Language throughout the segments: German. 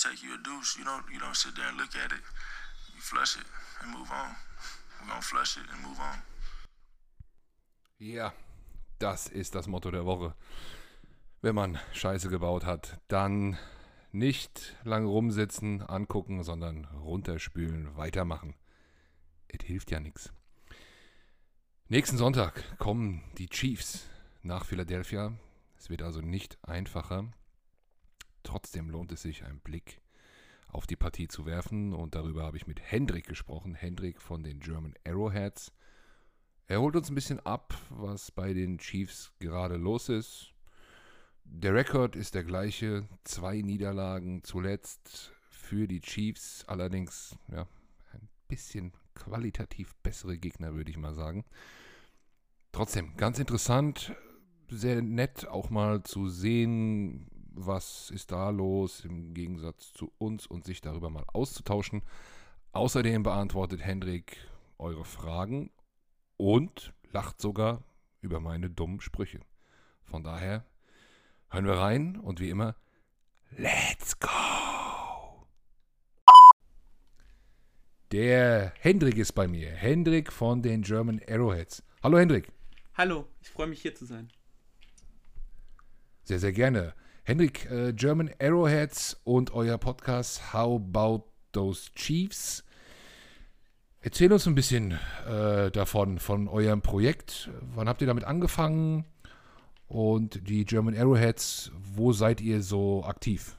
take you a deuce, you don't you don't sit there and look at it. You flush it and move on. We're gonna flush it and move on. Ja, das ist das Motto der Woche. Wenn man Scheiße gebaut hat, dann nicht lange rumsitzen, angucken, sondern runterspülen, weitermachen. Es hilft ja nichts. Nächsten Sonntag kommen die Chiefs nach Philadelphia. Es wird also nicht einfacher. Trotzdem lohnt es sich, einen Blick auf die Partie zu werfen. Und darüber habe ich mit Hendrik gesprochen. Hendrik von den German Arrowheads. Er holt uns ein bisschen ab, was bei den Chiefs gerade los ist. Der Rekord ist der gleiche. Zwei Niederlagen zuletzt für die Chiefs. Allerdings ja, ein bisschen qualitativ bessere Gegner, würde ich mal sagen. Trotzdem, ganz interessant, sehr nett auch mal zu sehen, was ist da los im Gegensatz zu uns und sich darüber mal auszutauschen. Außerdem beantwortet Hendrik eure Fragen und lacht sogar über meine dummen Sprüche. Von daher hören wir rein und wie immer, let's go! Der Hendrik ist bei mir. Hendrik von den German Arrowheads. Hallo Hendrik. Hallo, ich freue mich hier zu sein. Sehr, sehr gerne. Hendrik, äh, German Arrowheads und euer Podcast How About Those Chiefs. Erzähl uns ein bisschen äh, davon, von eurem Projekt. Wann habt ihr damit angefangen? Und die German Arrowheads, wo seid ihr so aktiv?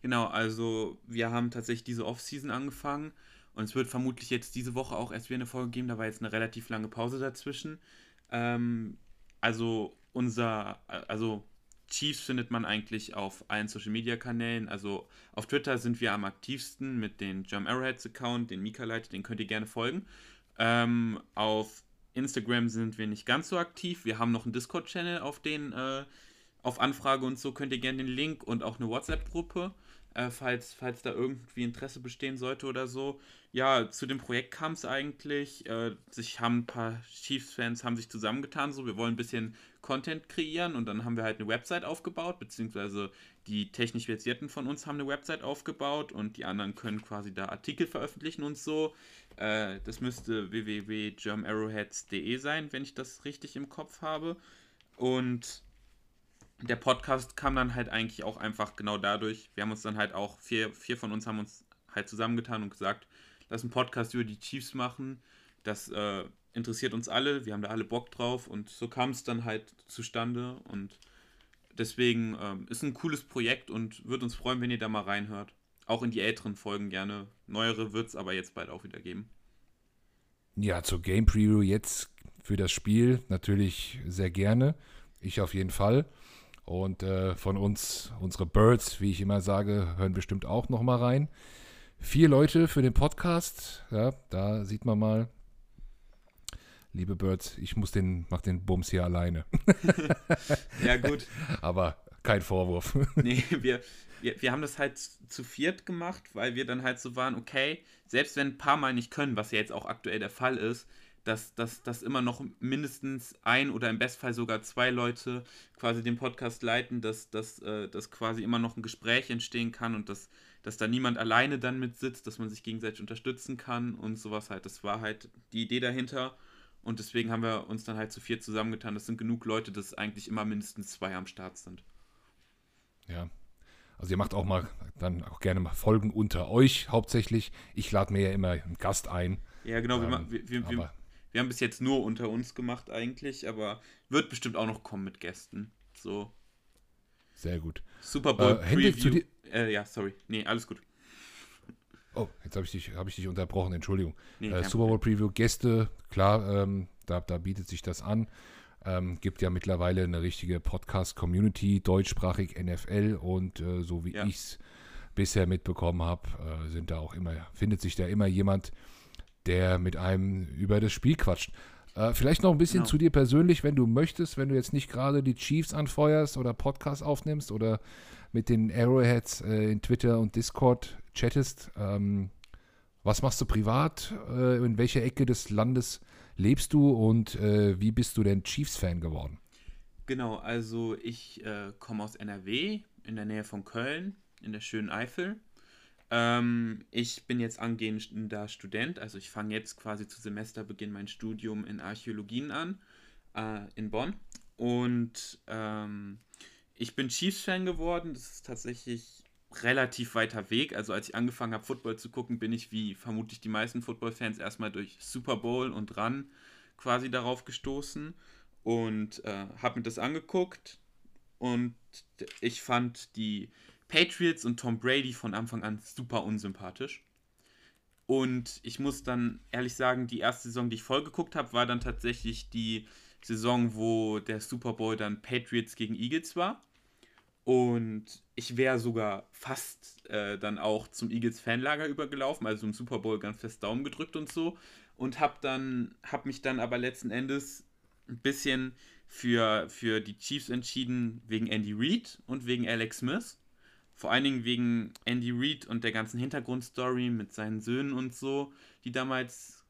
Genau, also wir haben tatsächlich diese Off-Season angefangen und es wird vermutlich jetzt diese Woche auch erst wieder eine Folge geben. Da war jetzt eine relativ lange Pause dazwischen. Ähm, also unser, also Chiefs findet man eigentlich auf allen Social Media Kanälen. Also auf Twitter sind wir am aktivsten mit dem Jam Arrowheads Account, den Mika leitet, den könnt ihr gerne folgen. Ähm, auf Instagram sind wir nicht ganz so aktiv. Wir haben noch einen Discord-Channel, auf den äh, auf Anfrage und so könnt ihr gerne den Link und auch eine WhatsApp-Gruppe äh, falls, falls da irgendwie Interesse bestehen sollte oder so. Ja, zu dem Projekt kam es eigentlich. Äh, sich haben ein paar Chiefs-Fans haben sich zusammengetan, so wir wollen ein bisschen Content kreieren und dann haben wir halt eine Website aufgebaut, beziehungsweise die technisch Versierten von uns haben eine Website aufgebaut und die anderen können quasi da Artikel veröffentlichen und so. Äh, das müsste www.germarrowheads.de sein, wenn ich das richtig im Kopf habe. Und der Podcast kam dann halt eigentlich auch einfach genau dadurch. Wir haben uns dann halt auch, vier, vier von uns haben uns halt zusammengetan und gesagt, lass einen Podcast über die Chiefs machen. Das äh, interessiert uns alle, wir haben da alle Bock drauf und so kam es dann halt zustande und deswegen ähm, ist ein cooles Projekt und würde uns freuen, wenn ihr da mal reinhört. Auch in die älteren Folgen gerne. Neuere wird es aber jetzt bald auch wieder geben. Ja, zur Game Preview jetzt für das Spiel natürlich sehr gerne. Ich auf jeden Fall. Und äh, von uns, unsere Birds, wie ich immer sage, hören bestimmt auch noch mal rein. Vier Leute für den Podcast. Ja, da sieht man mal. Liebe Birds, ich muss den, mach den Bums hier alleine. ja, gut. Aber kein Vorwurf. nee, wir, wir, wir haben das halt zu viert gemacht, weil wir dann halt so waren, okay, selbst wenn ein paar Mal nicht können, was ja jetzt auch aktuell der Fall ist, dass, dass, dass immer noch mindestens ein oder im Bestfall sogar zwei Leute quasi den Podcast leiten, dass, dass, äh, dass quasi immer noch ein Gespräch entstehen kann und dass, dass da niemand alleine dann mit sitzt, dass man sich gegenseitig unterstützen kann und sowas halt. Das war halt die Idee dahinter. Und deswegen haben wir uns dann halt zu vier zusammengetan. Das sind genug Leute, dass eigentlich immer mindestens zwei am Start sind. Ja. Also ihr macht auch mal dann auch gerne mal Folgen unter euch hauptsächlich. Ich lade mir ja immer einen Gast ein. Ja, genau. Ähm, wir, wir, wir, wir haben bis jetzt nur unter uns gemacht eigentlich, aber wird bestimmt auch noch kommen mit Gästen. So. Sehr gut. Super Bowl äh, Preview. Äh, ja, sorry. Nee, alles gut. Oh, jetzt habe ich, dich, hab ich dich unterbrochen, Entschuldigung. Nee, äh, Super Bowl Preview, Gäste, klar, ähm, da, da bietet sich das an. Ähm, gibt ja mittlerweile eine richtige Podcast-Community, deutschsprachig NFL und äh, so wie ja. ich es bisher mitbekommen habe, äh, sind da auch immer, findet sich da immer jemand, der mit einem über das Spiel quatscht. Äh, vielleicht noch ein bisschen genau. zu dir persönlich, wenn du möchtest, wenn du jetzt nicht gerade die Chiefs anfeuerst oder Podcast aufnimmst oder mit den Arrowheads äh, in Twitter und Discord chattest. Ähm, was machst du privat? Äh, in welcher Ecke des Landes lebst du und äh, wie bist du denn Chiefs-Fan geworden? Genau, also ich äh, komme aus NRW, in der Nähe von Köln, in der schönen Eifel. Ähm, ich bin jetzt angehender Student, also ich fange jetzt quasi zu Semesterbeginn mein Studium in Archäologien an, äh, in Bonn. Und ähm, ich bin Chiefs-Fan geworden. Das ist tatsächlich relativ weiter Weg. Also als ich angefangen habe, Football zu gucken, bin ich wie vermutlich die meisten Football-Fans erstmal durch Super Bowl und Run quasi darauf gestoßen und äh, habe mir das angeguckt und ich fand die Patriots und Tom Brady von Anfang an super unsympathisch. Und ich muss dann ehrlich sagen, die erste Saison, die ich voll geguckt habe, war dann tatsächlich die Saison, wo der Super Bowl dann Patriots gegen Eagles war. Und ich wäre sogar fast äh, dann auch zum Eagles-Fanlager übergelaufen, also im Super Bowl ganz fest Daumen gedrückt und so. Und habe dann, habe mich dann aber letzten Endes ein bisschen für, für die Chiefs entschieden wegen Andy Reid und wegen Alex Smith. Vor allen Dingen wegen Andy Reid und der ganzen Hintergrundstory mit seinen Söhnen und so, die damals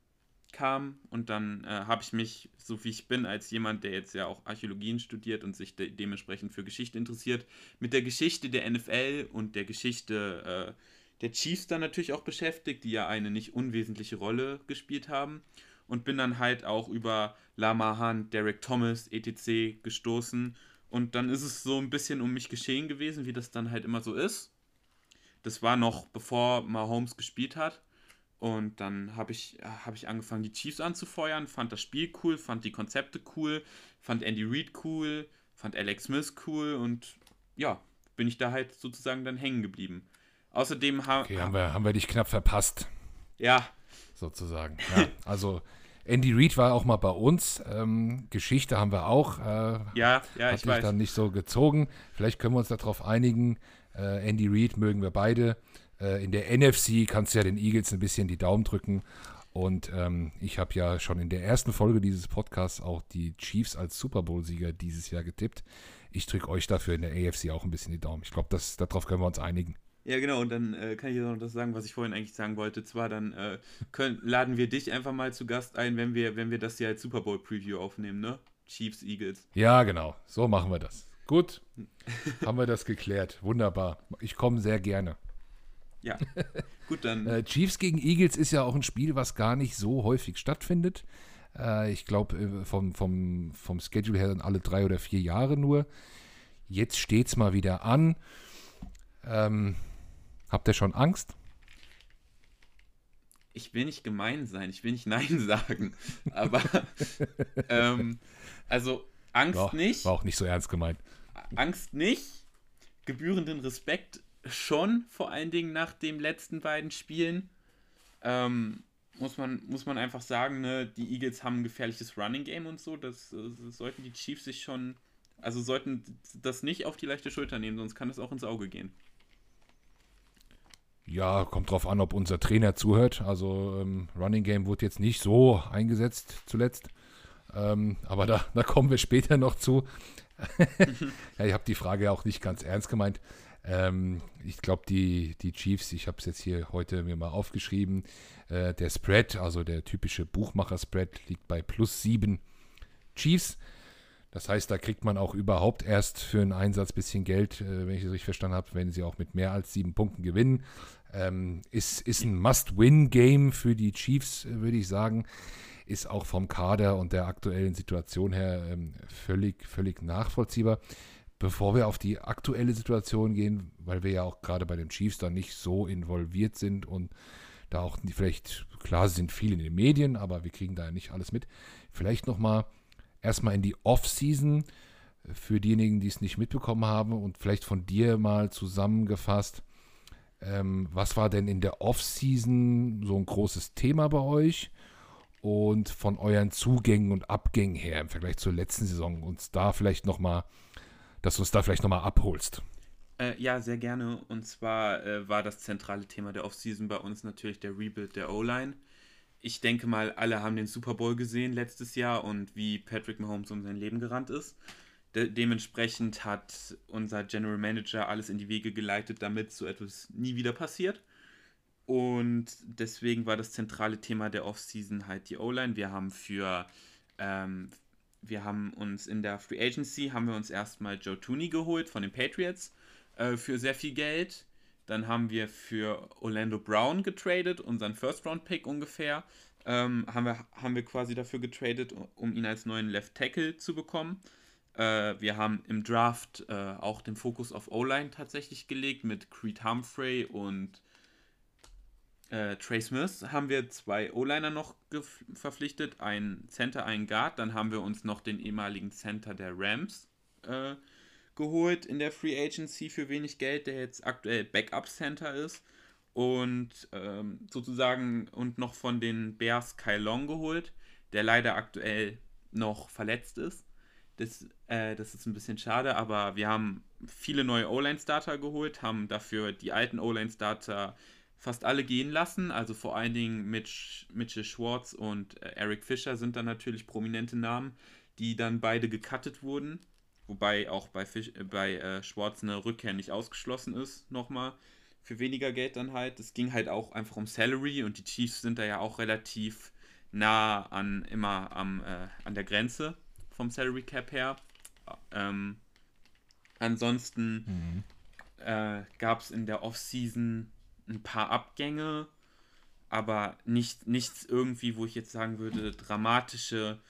kam. Und dann äh, habe ich mich, so wie ich bin, als jemand, der jetzt ja auch Archäologien studiert und sich de dementsprechend für Geschichte interessiert, mit der Geschichte der NFL und der Geschichte äh, der Chiefs dann natürlich auch beschäftigt, die ja eine nicht unwesentliche Rolle gespielt haben. Und bin dann halt auch über Lama Hunt, Derek Thomas, etc. gestoßen und dann ist es so ein bisschen um mich geschehen gewesen, wie das dann halt immer so ist. Das war noch bevor Mahomes gespielt hat. Und dann habe ich, hab ich angefangen, die Chiefs anzufeuern, fand das Spiel cool, fand die Konzepte cool, fand Andy Reid cool, fand Alex Smith cool und ja, bin ich da halt sozusagen dann hängen geblieben. Außerdem ha okay, haben, wir, haben wir dich knapp verpasst. Ja. Sozusagen. Ja, also Andy Reid war auch mal bei uns. Ähm, Geschichte haben wir auch. Äh, ja, ja, hat ich weiß. dann nicht so gezogen. Vielleicht können wir uns darauf einigen. Äh, Andy Reid mögen wir beide. Äh, in der NFC kannst du ja den Eagles ein bisschen die Daumen drücken. Und ähm, ich habe ja schon in der ersten Folge dieses Podcasts auch die Chiefs als Super Bowl-Sieger dieses Jahr getippt. Ich drücke euch dafür in der AFC auch ein bisschen die Daumen. Ich glaube, darauf können wir uns einigen. Ja, genau, und dann äh, kann ich jetzt noch das sagen, was ich vorhin eigentlich sagen wollte. Zwar dann äh, können, laden wir dich einfach mal zu Gast ein, wenn wir, wenn wir das hier als Super Bowl Preview aufnehmen, ne? Chiefs, Eagles. Ja, genau. So machen wir das. Gut. haben wir das geklärt. Wunderbar. Ich komme sehr gerne. Ja. Gut, dann. äh, Chiefs gegen Eagles ist ja auch ein Spiel, was gar nicht so häufig stattfindet. Äh, ich glaube, äh, vom, vom, vom Schedule her dann alle drei oder vier Jahre nur. Jetzt steht es mal wieder an. Ähm, Habt ihr schon Angst? Ich will nicht gemein sein, ich will nicht Nein sagen. Aber, ähm, also Angst war, nicht. War auch nicht so ernst gemeint. Angst nicht. Gebührenden Respekt schon, vor allen Dingen nach den letzten beiden Spielen. Ähm, muss man, muss man einfach sagen, ne, die Eagles haben ein gefährliches Running Game und so. Das, das sollten die Chiefs sich schon, also sollten das nicht auf die leichte Schulter nehmen, sonst kann es auch ins Auge gehen. Ja, kommt drauf an, ob unser Trainer zuhört. Also ähm, Running Game wurde jetzt nicht so eingesetzt zuletzt. Ähm, aber da, da kommen wir später noch zu. ja, ich habe die Frage auch nicht ganz ernst gemeint. Ähm, ich glaube, die, die Chiefs, ich habe es jetzt hier heute mir mal aufgeschrieben, äh, der Spread, also der typische Buchmacher-Spread, liegt bei plus sieben Chiefs. Das heißt, da kriegt man auch überhaupt erst für einen Einsatz ein bisschen Geld, äh, wenn ich das richtig verstanden habe, wenn sie auch mit mehr als sieben Punkten gewinnen. Ähm, ist, ist ein Must-Win-Game für die Chiefs, äh, würde ich sagen. Ist auch vom Kader und der aktuellen Situation her ähm, völlig, völlig nachvollziehbar. Bevor wir auf die aktuelle Situation gehen, weil wir ja auch gerade bei den Chiefs da nicht so involviert sind und da auch vielleicht, klar, sind viele in den Medien, aber wir kriegen da ja nicht alles mit. Vielleicht nochmal erstmal in die Off-Season für diejenigen, die es nicht mitbekommen haben und vielleicht von dir mal zusammengefasst. Ähm, was war denn in der Off-Season so ein großes Thema bei euch? Und von euren Zugängen und Abgängen her im Vergleich zur letzten Saison uns da vielleicht nochmal, dass du uns da vielleicht nochmal abholst. Äh, ja, sehr gerne. Und zwar äh, war das zentrale Thema der Off-Season bei uns natürlich der Rebuild der O-Line ich denke mal, alle haben den Super Bowl gesehen letztes Jahr und wie Patrick Mahomes um sein Leben gerannt ist. De dementsprechend hat unser General Manager alles in die Wege geleitet, damit so etwas nie wieder passiert. Und deswegen war das zentrale Thema der Offseason halt die O-Line. Wir haben für, ähm, wir haben uns in der Free Agency, haben wir uns erstmal Joe Tooney geholt von den Patriots äh, für sehr viel Geld. Dann haben wir für Orlando Brown getradet, unseren First-Round-Pick ungefähr. Ähm, haben, wir, haben wir quasi dafür getradet, um ihn als neuen Left Tackle zu bekommen. Äh, wir haben im Draft äh, auch den Fokus auf O-Line tatsächlich gelegt mit Creed Humphrey und äh, Trey Smith. Haben wir zwei O-Liner noch verpflichtet, ein Center, ein Guard. Dann haben wir uns noch den ehemaligen Center der Rams äh, geholt in der Free Agency für wenig Geld, der jetzt aktuell Backup Center ist. Und ähm, sozusagen und noch von den Bears Kai Long geholt, der leider aktuell noch verletzt ist. Das, äh, das ist ein bisschen schade, aber wir haben viele neue O-Line-Starter geholt, haben dafür die alten O-Line-Starter fast alle gehen lassen. Also vor allen Dingen Mitch, Mitchell Schwartz und äh, Eric Fischer sind dann natürlich prominente Namen, die dann beide gecuttet wurden. Wobei auch bei, Fisch, äh, bei äh, Schwartz eine Rückkehr nicht ausgeschlossen ist, nochmal. Für weniger Geld dann halt. Es ging halt auch einfach um Salary und die Chiefs sind da ja auch relativ nah an immer am, äh, an der Grenze vom Salary Cap her. Ähm, ansonsten mhm. äh, gab es in der Offseason ein paar Abgänge, aber nicht, nichts irgendwie, wo ich jetzt sagen würde, dramatische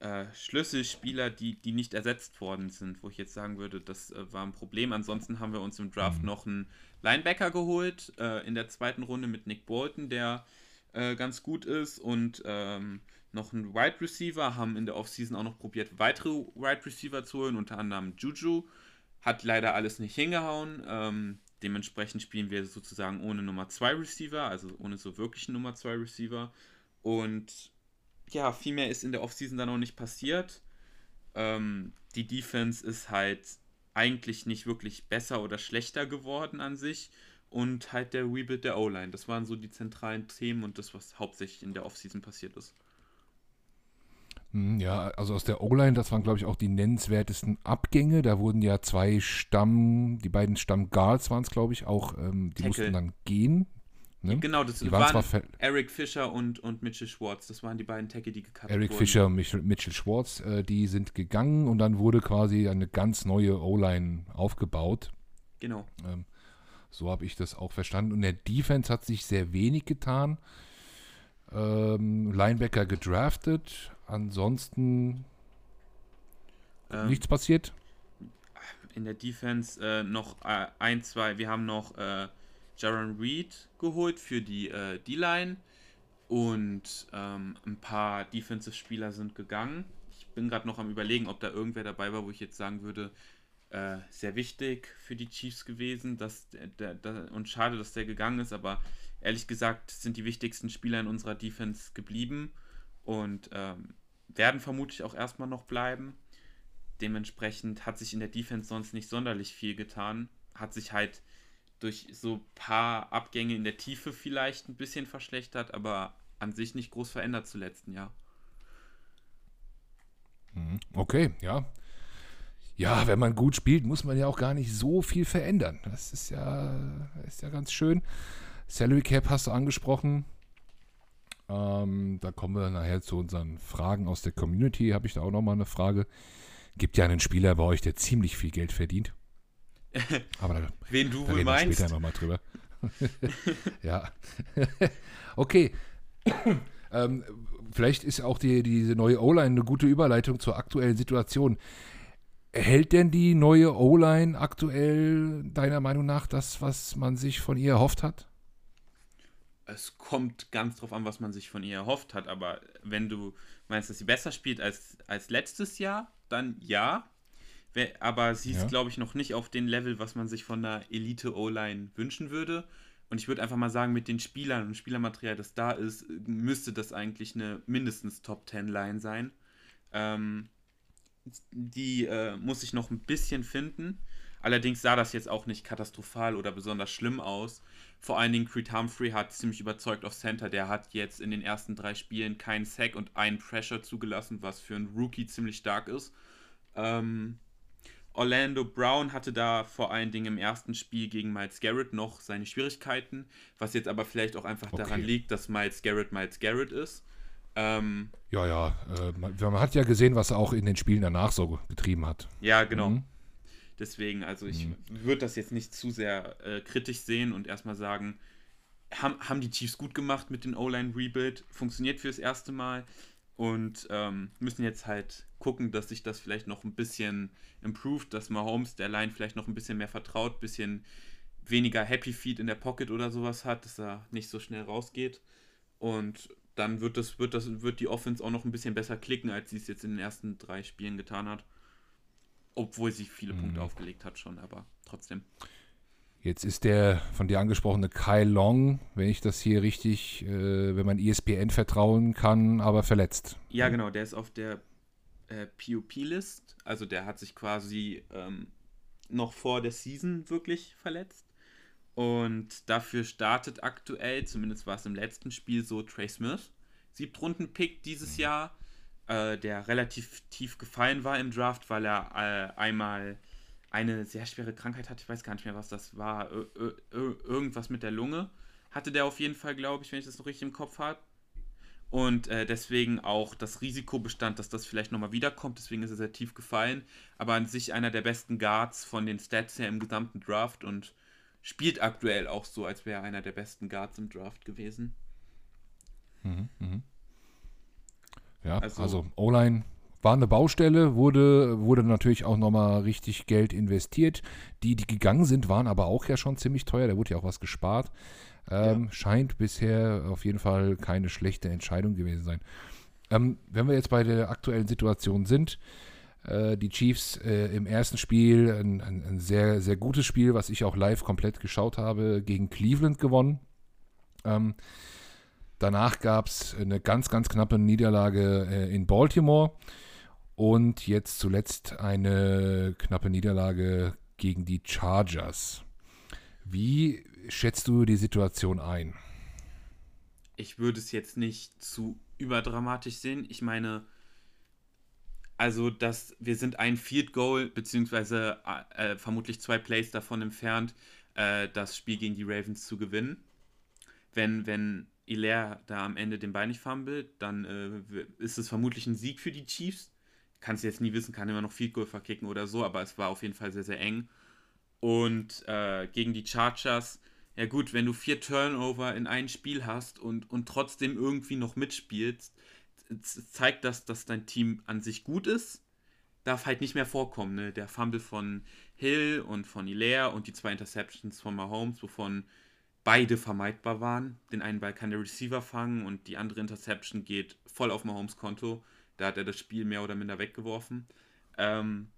äh, Schlüsselspieler, die, die nicht ersetzt worden sind, wo ich jetzt sagen würde, das äh, war ein Problem. Ansonsten haben wir uns im Draft mhm. noch einen Linebacker geholt, äh, in der zweiten Runde mit Nick Bolton, der äh, ganz gut ist und ähm, noch einen Wide Receiver, haben in der Offseason auch noch probiert, weitere Wide Receiver zu holen, unter anderem Juju. Hat leider alles nicht hingehauen. Ähm, dementsprechend spielen wir sozusagen ohne Nummer 2 Receiver, also ohne so wirklichen Nummer 2 Receiver. Und ja, viel mehr ist in der Offseason dann auch nicht passiert. Ähm, die Defense ist halt eigentlich nicht wirklich besser oder schlechter geworden an sich. Und halt der Rebuild der O-Line. Das waren so die zentralen Themen und das, was hauptsächlich in der Offseason passiert ist. Hm, ja, also aus der O-Line, das waren, glaube ich, auch die nennenswertesten Abgänge. Da wurden ja zwei Stamm, die beiden Stamm-Guards waren es, glaube ich, auch, ähm, die Tackle. mussten dann gehen. Ne? Genau, das die waren, waren Eric Fischer und, und Mitchell Schwartz. Das waren die beiden Tackle, die Eric wurden. Fischer und Mitchell, Mitchell Schwartz, äh, die sind gegangen und dann wurde quasi eine ganz neue O-Line aufgebaut. Genau. Ähm, so habe ich das auch verstanden. Und der Defense hat sich sehr wenig getan. Ähm, Linebacker gedraftet. Ansonsten ähm, nichts passiert. In der Defense äh, noch äh, ein, zwei. Wir haben noch äh, Jaron Reed geholt für die äh, D-Line und ähm, ein paar Defensive-Spieler sind gegangen. Ich bin gerade noch am Überlegen, ob da irgendwer dabei war, wo ich jetzt sagen würde, äh, sehr wichtig für die Chiefs gewesen dass der, der, der, und schade, dass der gegangen ist, aber ehrlich gesagt sind die wichtigsten Spieler in unserer Defense geblieben und ähm, werden vermutlich auch erstmal noch bleiben. Dementsprechend hat sich in der Defense sonst nicht sonderlich viel getan. Hat sich halt durch so ein paar Abgänge in der Tiefe vielleicht ein bisschen verschlechtert, aber an sich nicht groß verändert zu letzten Jahr. Mhm. Okay, ja. Ja, wenn man gut spielt, muss man ja auch gar nicht so viel verändern. Das ist ja, ist ja ganz schön. Salary Cap hast du angesprochen. Ähm, da kommen wir nachher zu unseren Fragen aus der Community. Habe ich da auch nochmal eine Frage. Gibt ja einen Spieler bei euch, der ziemlich viel Geld verdient. Aber da, Wen du da wohl meinst. später nochmal drüber. ja. okay. ähm, vielleicht ist auch die, diese neue O-Line eine gute Überleitung zur aktuellen Situation. Hält denn die neue O-Line aktuell deiner Meinung nach das, was man sich von ihr erhofft hat? Es kommt ganz drauf an, was man sich von ihr erhofft hat, aber wenn du meinst, dass sie besser spielt als, als letztes Jahr, dann ja aber sie ist, ja. glaube ich, noch nicht auf dem Level, was man sich von der Elite-O-Line wünschen würde. Und ich würde einfach mal sagen, mit den Spielern und Spielermaterial, das da ist, müsste das eigentlich eine mindestens Top-10-Line sein. Ähm, die äh, muss ich noch ein bisschen finden. Allerdings sah das jetzt auch nicht katastrophal oder besonders schlimm aus. Vor allen Dingen Creed Humphrey hat ziemlich überzeugt auf Center. Der hat jetzt in den ersten drei Spielen keinen Sack und einen Pressure zugelassen, was für einen Rookie ziemlich stark ist. Ähm, Orlando Brown hatte da vor allen Dingen im ersten Spiel gegen Miles Garrett noch seine Schwierigkeiten, was jetzt aber vielleicht auch einfach okay. daran liegt, dass Miles Garrett Miles Garrett ist. Ähm, ja, ja, äh, man, man, hat ja gesehen, was er auch in den Spielen danach so getrieben hat. Ja, genau. Mhm. Deswegen, also ich mhm. würde das jetzt nicht zu sehr äh, kritisch sehen und erstmal sagen, haben, haben die Chiefs gut gemacht mit den O-Line-Rebuild, funktioniert fürs erste Mal und ähm, müssen jetzt halt gucken, dass sich das vielleicht noch ein bisschen improved, dass Mahomes der Line vielleicht noch ein bisschen mehr vertraut, ein bisschen weniger Happy Feet in der Pocket oder sowas hat, dass er nicht so schnell rausgeht. Und dann wird das, wird das, wird die Offense auch noch ein bisschen besser klicken, als sie es jetzt in den ersten drei Spielen getan hat. Obwohl sie viele mhm. Punkte aufgelegt hat schon, aber trotzdem. Jetzt ist der von dir angesprochene Kyle Long, wenn ich das hier richtig, äh, wenn man ESPN vertrauen kann, aber verletzt. Ja, genau, der ist auf der äh, PUP-List. Also der hat sich quasi ähm, noch vor der Season wirklich verletzt. Und dafür startet aktuell, zumindest war es im letzten Spiel so, Trey Smith. Siebtrunden-Pick dieses mhm. Jahr, äh, der relativ tief gefallen war im Draft, weil er äh, einmal eine sehr schwere Krankheit hatte. Ich weiß gar nicht mehr, was das war. Irgendwas mit der Lunge hatte der auf jeden Fall, glaube ich, wenn ich das noch richtig im Kopf habe. Und äh, deswegen auch das Risiko bestand, dass das vielleicht nochmal wiederkommt. Deswegen ist er sehr tief gefallen. Aber an sich einer der besten Guards von den Stats her im gesamten Draft und spielt aktuell auch so, als wäre er einer der besten Guards im Draft gewesen. Mhm, mh. Ja, also, also O-Line war eine Baustelle, wurde, wurde natürlich auch nochmal richtig Geld investiert. Die, die gegangen sind, waren aber auch ja schon ziemlich teuer. Da wurde ja auch was gespart. Ähm, ja. Scheint bisher auf jeden Fall keine schlechte Entscheidung gewesen sein. Ähm, wenn wir jetzt bei der aktuellen Situation sind, äh, die Chiefs äh, im ersten Spiel ein, ein, ein, sehr, sehr gutes Spiel, was ich auch live komplett geschaut habe, gegen Cleveland gewonnen. Ähm, danach gab es eine ganz, ganz knappe Niederlage äh, in Baltimore und jetzt zuletzt eine knappe Niederlage gegen die Chargers. Wie schätzt du die Situation ein? Ich würde es jetzt nicht zu überdramatisch sehen. Ich meine, also, dass wir sind ein Field Goal, beziehungsweise äh, vermutlich zwei Plays davon entfernt, äh, das Spiel gegen die Ravens zu gewinnen. Wenn, wenn Hilaire da am Ende den Bein nicht fummelt, dann äh, ist es vermutlich ein Sieg für die Chiefs. Kann es jetzt nie wissen, kann immer noch Field Goal verkicken oder so, aber es war auf jeden Fall sehr, sehr eng. Und äh, gegen die Chargers, ja gut, wenn du vier Turnover in ein Spiel hast und, und trotzdem irgendwie noch mitspielst, zeigt das, dass dein Team an sich gut ist. Darf halt nicht mehr vorkommen. Ne? Der Fumble von Hill und von Hilaire und die zwei Interceptions von Mahomes, wovon beide vermeidbar waren. Den einen Ball kann der Receiver fangen und die andere Interception geht voll auf Mahomes Konto. Da hat er das Spiel mehr oder minder weggeworfen. Ähm,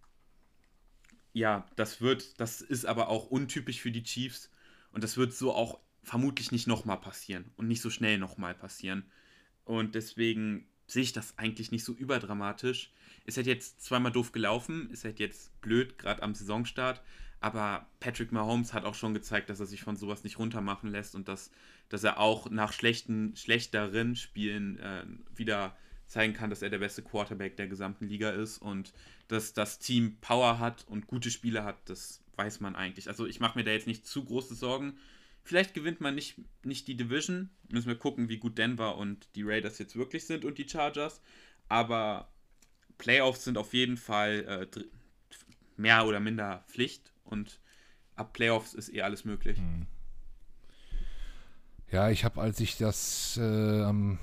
ja, das wird, das ist aber auch untypisch für die Chiefs und das wird so auch vermutlich nicht nochmal passieren und nicht so schnell nochmal passieren. Und deswegen sehe ich das eigentlich nicht so überdramatisch. Ist halt jetzt zweimal doof gelaufen, ist halt jetzt blöd, gerade am Saisonstart. Aber Patrick Mahomes hat auch schon gezeigt, dass er sich von sowas nicht runtermachen lässt und dass, dass er auch nach schlechten, schlechteren Spielen äh, wieder zeigen kann, dass er der beste Quarterback der gesamten Liga ist und dass das Team Power hat und gute Spiele hat, das weiß man eigentlich. Also ich mache mir da jetzt nicht zu große Sorgen. Vielleicht gewinnt man nicht, nicht die Division. Müssen wir gucken, wie gut Denver und die Raiders jetzt wirklich sind und die Chargers. Aber Playoffs sind auf jeden Fall äh, mehr oder minder Pflicht und ab Playoffs ist eh alles möglich. Hm. Ja, ich habe, als ich das äh, am,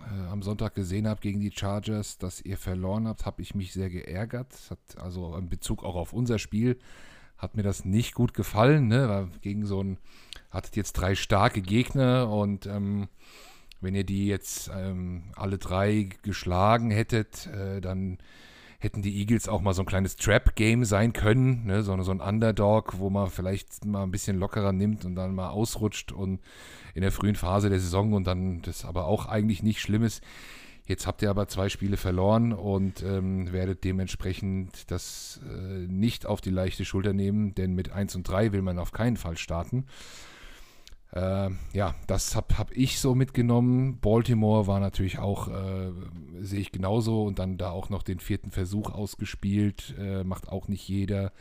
äh, am Sonntag gesehen habe gegen die Chargers, dass ihr verloren habt, habe ich mich sehr geärgert. Hat also in Bezug auch auf unser Spiel hat mir das nicht gut gefallen, ne? Weil gegen so ein hattet jetzt drei starke Gegner und ähm, wenn ihr die jetzt ähm, alle drei geschlagen hättet, äh, dann hätten die Eagles auch mal so ein kleines Trap-Game sein können, ne? so, so ein Underdog, wo man vielleicht mal ein bisschen lockerer nimmt und dann mal ausrutscht und in der frühen Phase der Saison und dann das aber auch eigentlich nicht schlimm ist. Jetzt habt ihr aber zwei Spiele verloren und ähm, werdet dementsprechend das äh, nicht auf die leichte Schulter nehmen, denn mit 1 und 3 will man auf keinen Fall starten. Äh, ja, das habe hab ich so mitgenommen. Baltimore war natürlich auch, äh, sehe ich genauso, und dann da auch noch den vierten Versuch ausgespielt, äh, macht auch nicht jeder.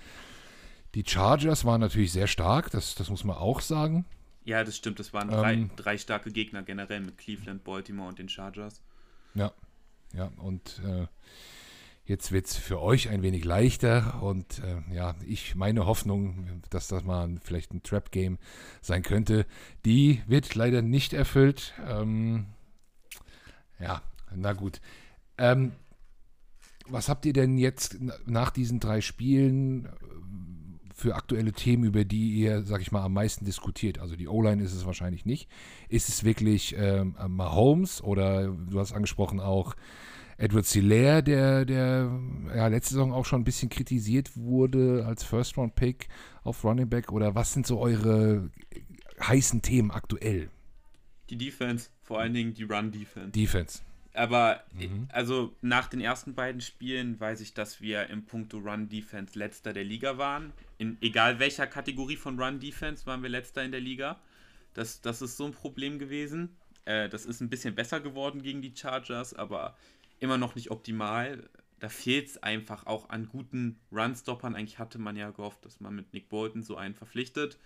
Die Chargers waren natürlich sehr stark, das, das muss man auch sagen. Ja, das stimmt, das waren drei, ähm, drei starke Gegner generell mit Cleveland, Baltimore und den Chargers. Ja, ja, und äh, Jetzt wird es für euch ein wenig leichter und äh, ja, ich meine Hoffnung, dass das mal vielleicht ein Trap-Game sein könnte, die wird leider nicht erfüllt. Ähm, ja, na gut. Ähm, was habt ihr denn jetzt nach diesen drei Spielen für aktuelle Themen, über die ihr, sag ich mal, am meisten diskutiert? Also die O-Line ist es wahrscheinlich nicht. Ist es wirklich ähm, Mahomes oder du hast angesprochen auch Edward Silaire, der, der ja, letzte Saison auch schon ein bisschen kritisiert wurde als First-Round-Pick auf Running Back? Oder was sind so eure heißen Themen aktuell? Die Defense, vor allen Dingen die Run-Defense. Defense. Aber mhm. also nach den ersten beiden Spielen weiß ich, dass wir im Punkto Run-Defense letzter der Liga waren. In egal welcher Kategorie von Run-Defense waren wir letzter in der Liga. Das, das ist so ein Problem gewesen. Äh, das ist ein bisschen besser geworden gegen die Chargers, aber immer noch nicht optimal. Da fehlt es einfach auch an guten Run-Stoppern. Eigentlich hatte man ja gehofft, dass man mit Nick Bolton so einen verpflichtet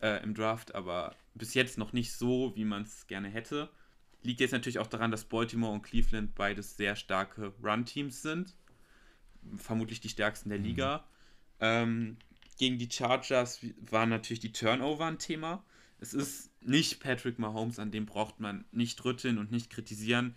äh, im Draft, aber bis jetzt noch nicht so, wie man es gerne hätte. Liegt jetzt natürlich auch daran, dass Baltimore und Cleveland beides sehr starke Run-Teams sind. Vermutlich die stärksten der mhm. Liga. Ähm, gegen die Chargers waren natürlich die Turnover ein Thema. Es ist nicht Patrick Mahomes, an dem braucht man nicht rütteln und nicht kritisieren.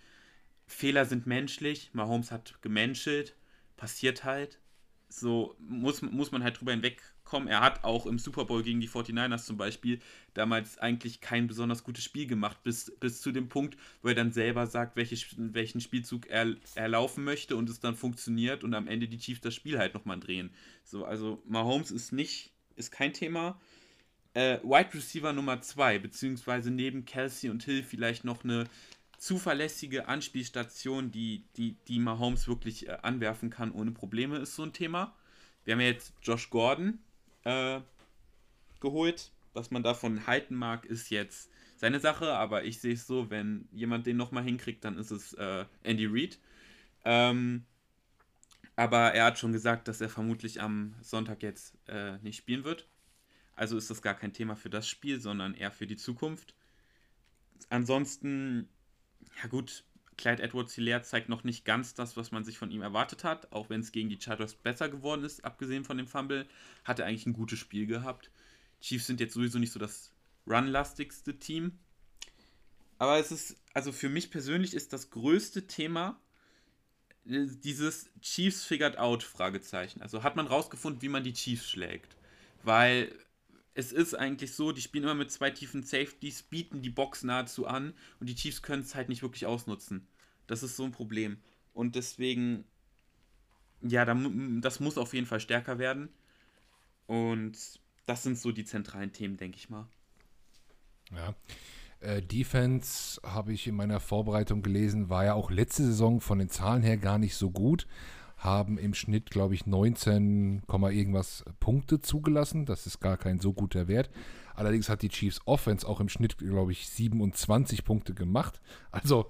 Fehler sind menschlich, Mahomes hat gemenschelt, passiert halt. So muss, muss man halt drüber hinwegkommen. Er hat auch im Super Bowl gegen die 49ers zum Beispiel damals eigentlich kein besonders gutes Spiel gemacht, bis, bis zu dem Punkt, wo er dann selber sagt, welche, welchen Spielzug er, er laufen möchte und es dann funktioniert und am Ende die Chiefs das Spiel halt nochmal drehen. So, also Mahomes ist nicht, ist kein Thema. Äh, Wide Receiver Nummer 2, beziehungsweise neben Kelsey und Hill vielleicht noch eine zuverlässige Anspielstation, die, die, die Mahomes wirklich äh, anwerfen kann ohne Probleme, ist so ein Thema. Wir haben ja jetzt Josh Gordon äh, geholt. Was man davon halten mag, ist jetzt seine Sache, aber ich sehe es so, wenn jemand den nochmal hinkriegt, dann ist es äh, Andy Reid. Ähm, aber er hat schon gesagt, dass er vermutlich am Sonntag jetzt äh, nicht spielen wird. Also ist das gar kein Thema für das Spiel, sondern eher für die Zukunft. Ansonsten ja gut, Clyde Edwards Hilaire zeigt noch nicht ganz das, was man sich von ihm erwartet hat, auch wenn es gegen die Chargers besser geworden ist, abgesehen von dem Fumble, hat er eigentlich ein gutes Spiel gehabt. Chiefs sind jetzt sowieso nicht so das runlastigste Team. Aber es ist, also für mich persönlich ist das größte Thema äh, dieses Chiefs figured out Fragezeichen. Also hat man rausgefunden, wie man die Chiefs schlägt. Weil es ist eigentlich so, die spielen immer mit zwei tiefen Safeties, bieten die Box nahezu an und die Chiefs können es halt nicht wirklich ausnutzen. Das ist so ein Problem. Und deswegen, ja, das muss auf jeden Fall stärker werden. Und das sind so die zentralen Themen, denke ich mal. Ja. Äh, Defense habe ich in meiner Vorbereitung gelesen, war ja auch letzte Saison von den Zahlen her gar nicht so gut haben im Schnitt, glaube ich, 19, irgendwas Punkte zugelassen. Das ist gar kein so guter Wert. Allerdings hat die Chiefs Offense auch im Schnitt, glaube ich, 27 Punkte gemacht. Also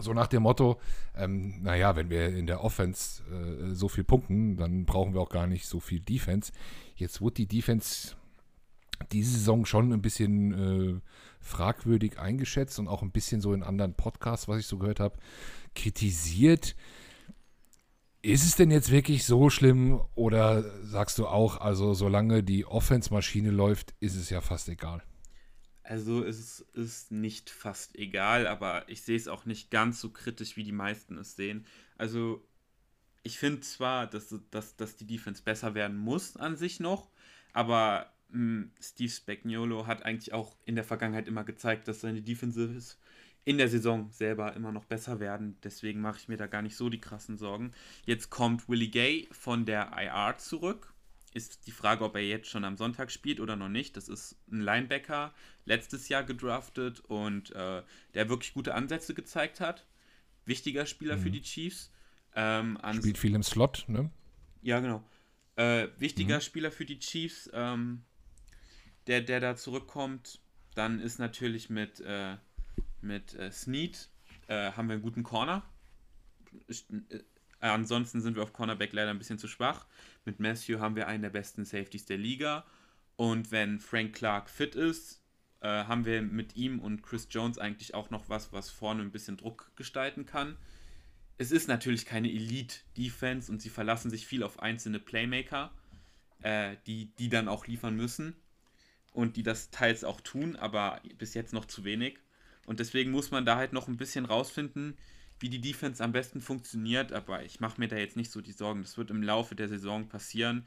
so nach dem Motto, ähm, naja, wenn wir in der Offense äh, so viel punkten, dann brauchen wir auch gar nicht so viel Defense. Jetzt wurde die Defense diese Saison schon ein bisschen äh, fragwürdig eingeschätzt und auch ein bisschen so in anderen Podcasts, was ich so gehört habe, kritisiert. Ist es denn jetzt wirklich so schlimm oder sagst du auch, also solange die Offense-Maschine läuft, ist es ja fast egal? Also es ist nicht fast egal, aber ich sehe es auch nicht ganz so kritisch, wie die meisten es sehen. Also ich finde zwar, dass, dass, dass die Defense besser werden muss an sich noch, aber mh, hm, Steve Spagnuolo hat eigentlich auch in der Vergangenheit immer gezeigt, dass seine Defensive in der Saison selber immer noch besser werden. Deswegen mache ich mir da gar nicht so die krassen Sorgen. Jetzt kommt Willie Gay von der IR zurück. Ist die Frage, ob er jetzt schon am Sonntag spielt oder noch nicht. Das ist ein Linebacker, letztes Jahr gedraftet und äh, der wirklich gute Ansätze gezeigt hat. Wichtiger Spieler mhm. für die Chiefs. Ähm, Spielt viel im Slot, ne? Ja, genau. Äh, wichtiger mhm. Spieler für die Chiefs, ähm, der, der da zurückkommt. Dann ist natürlich mit äh, mit äh, Snead äh, haben wir einen guten Corner. Äh, ansonsten sind wir auf Cornerback leider ein bisschen zu schwach. Mit Matthew haben wir einen der besten Safeties der Liga. Und wenn Frank Clark fit ist, äh, haben wir mit ihm und Chris Jones eigentlich auch noch was, was vorne ein bisschen Druck gestalten kann. es ist natürlich keine Elite-Defense und sie verlassen sich viel auf einzelne Playmaker, äh, die, die dann auch liefern müssen und die das teils auch tun, aber bis jetzt noch zu wenig. Und deswegen muss man da halt noch ein bisschen rausfinden, wie die Defense am besten funktioniert. Aber ich mache mir da jetzt nicht so die Sorgen. Das wird im Laufe der Saison passieren.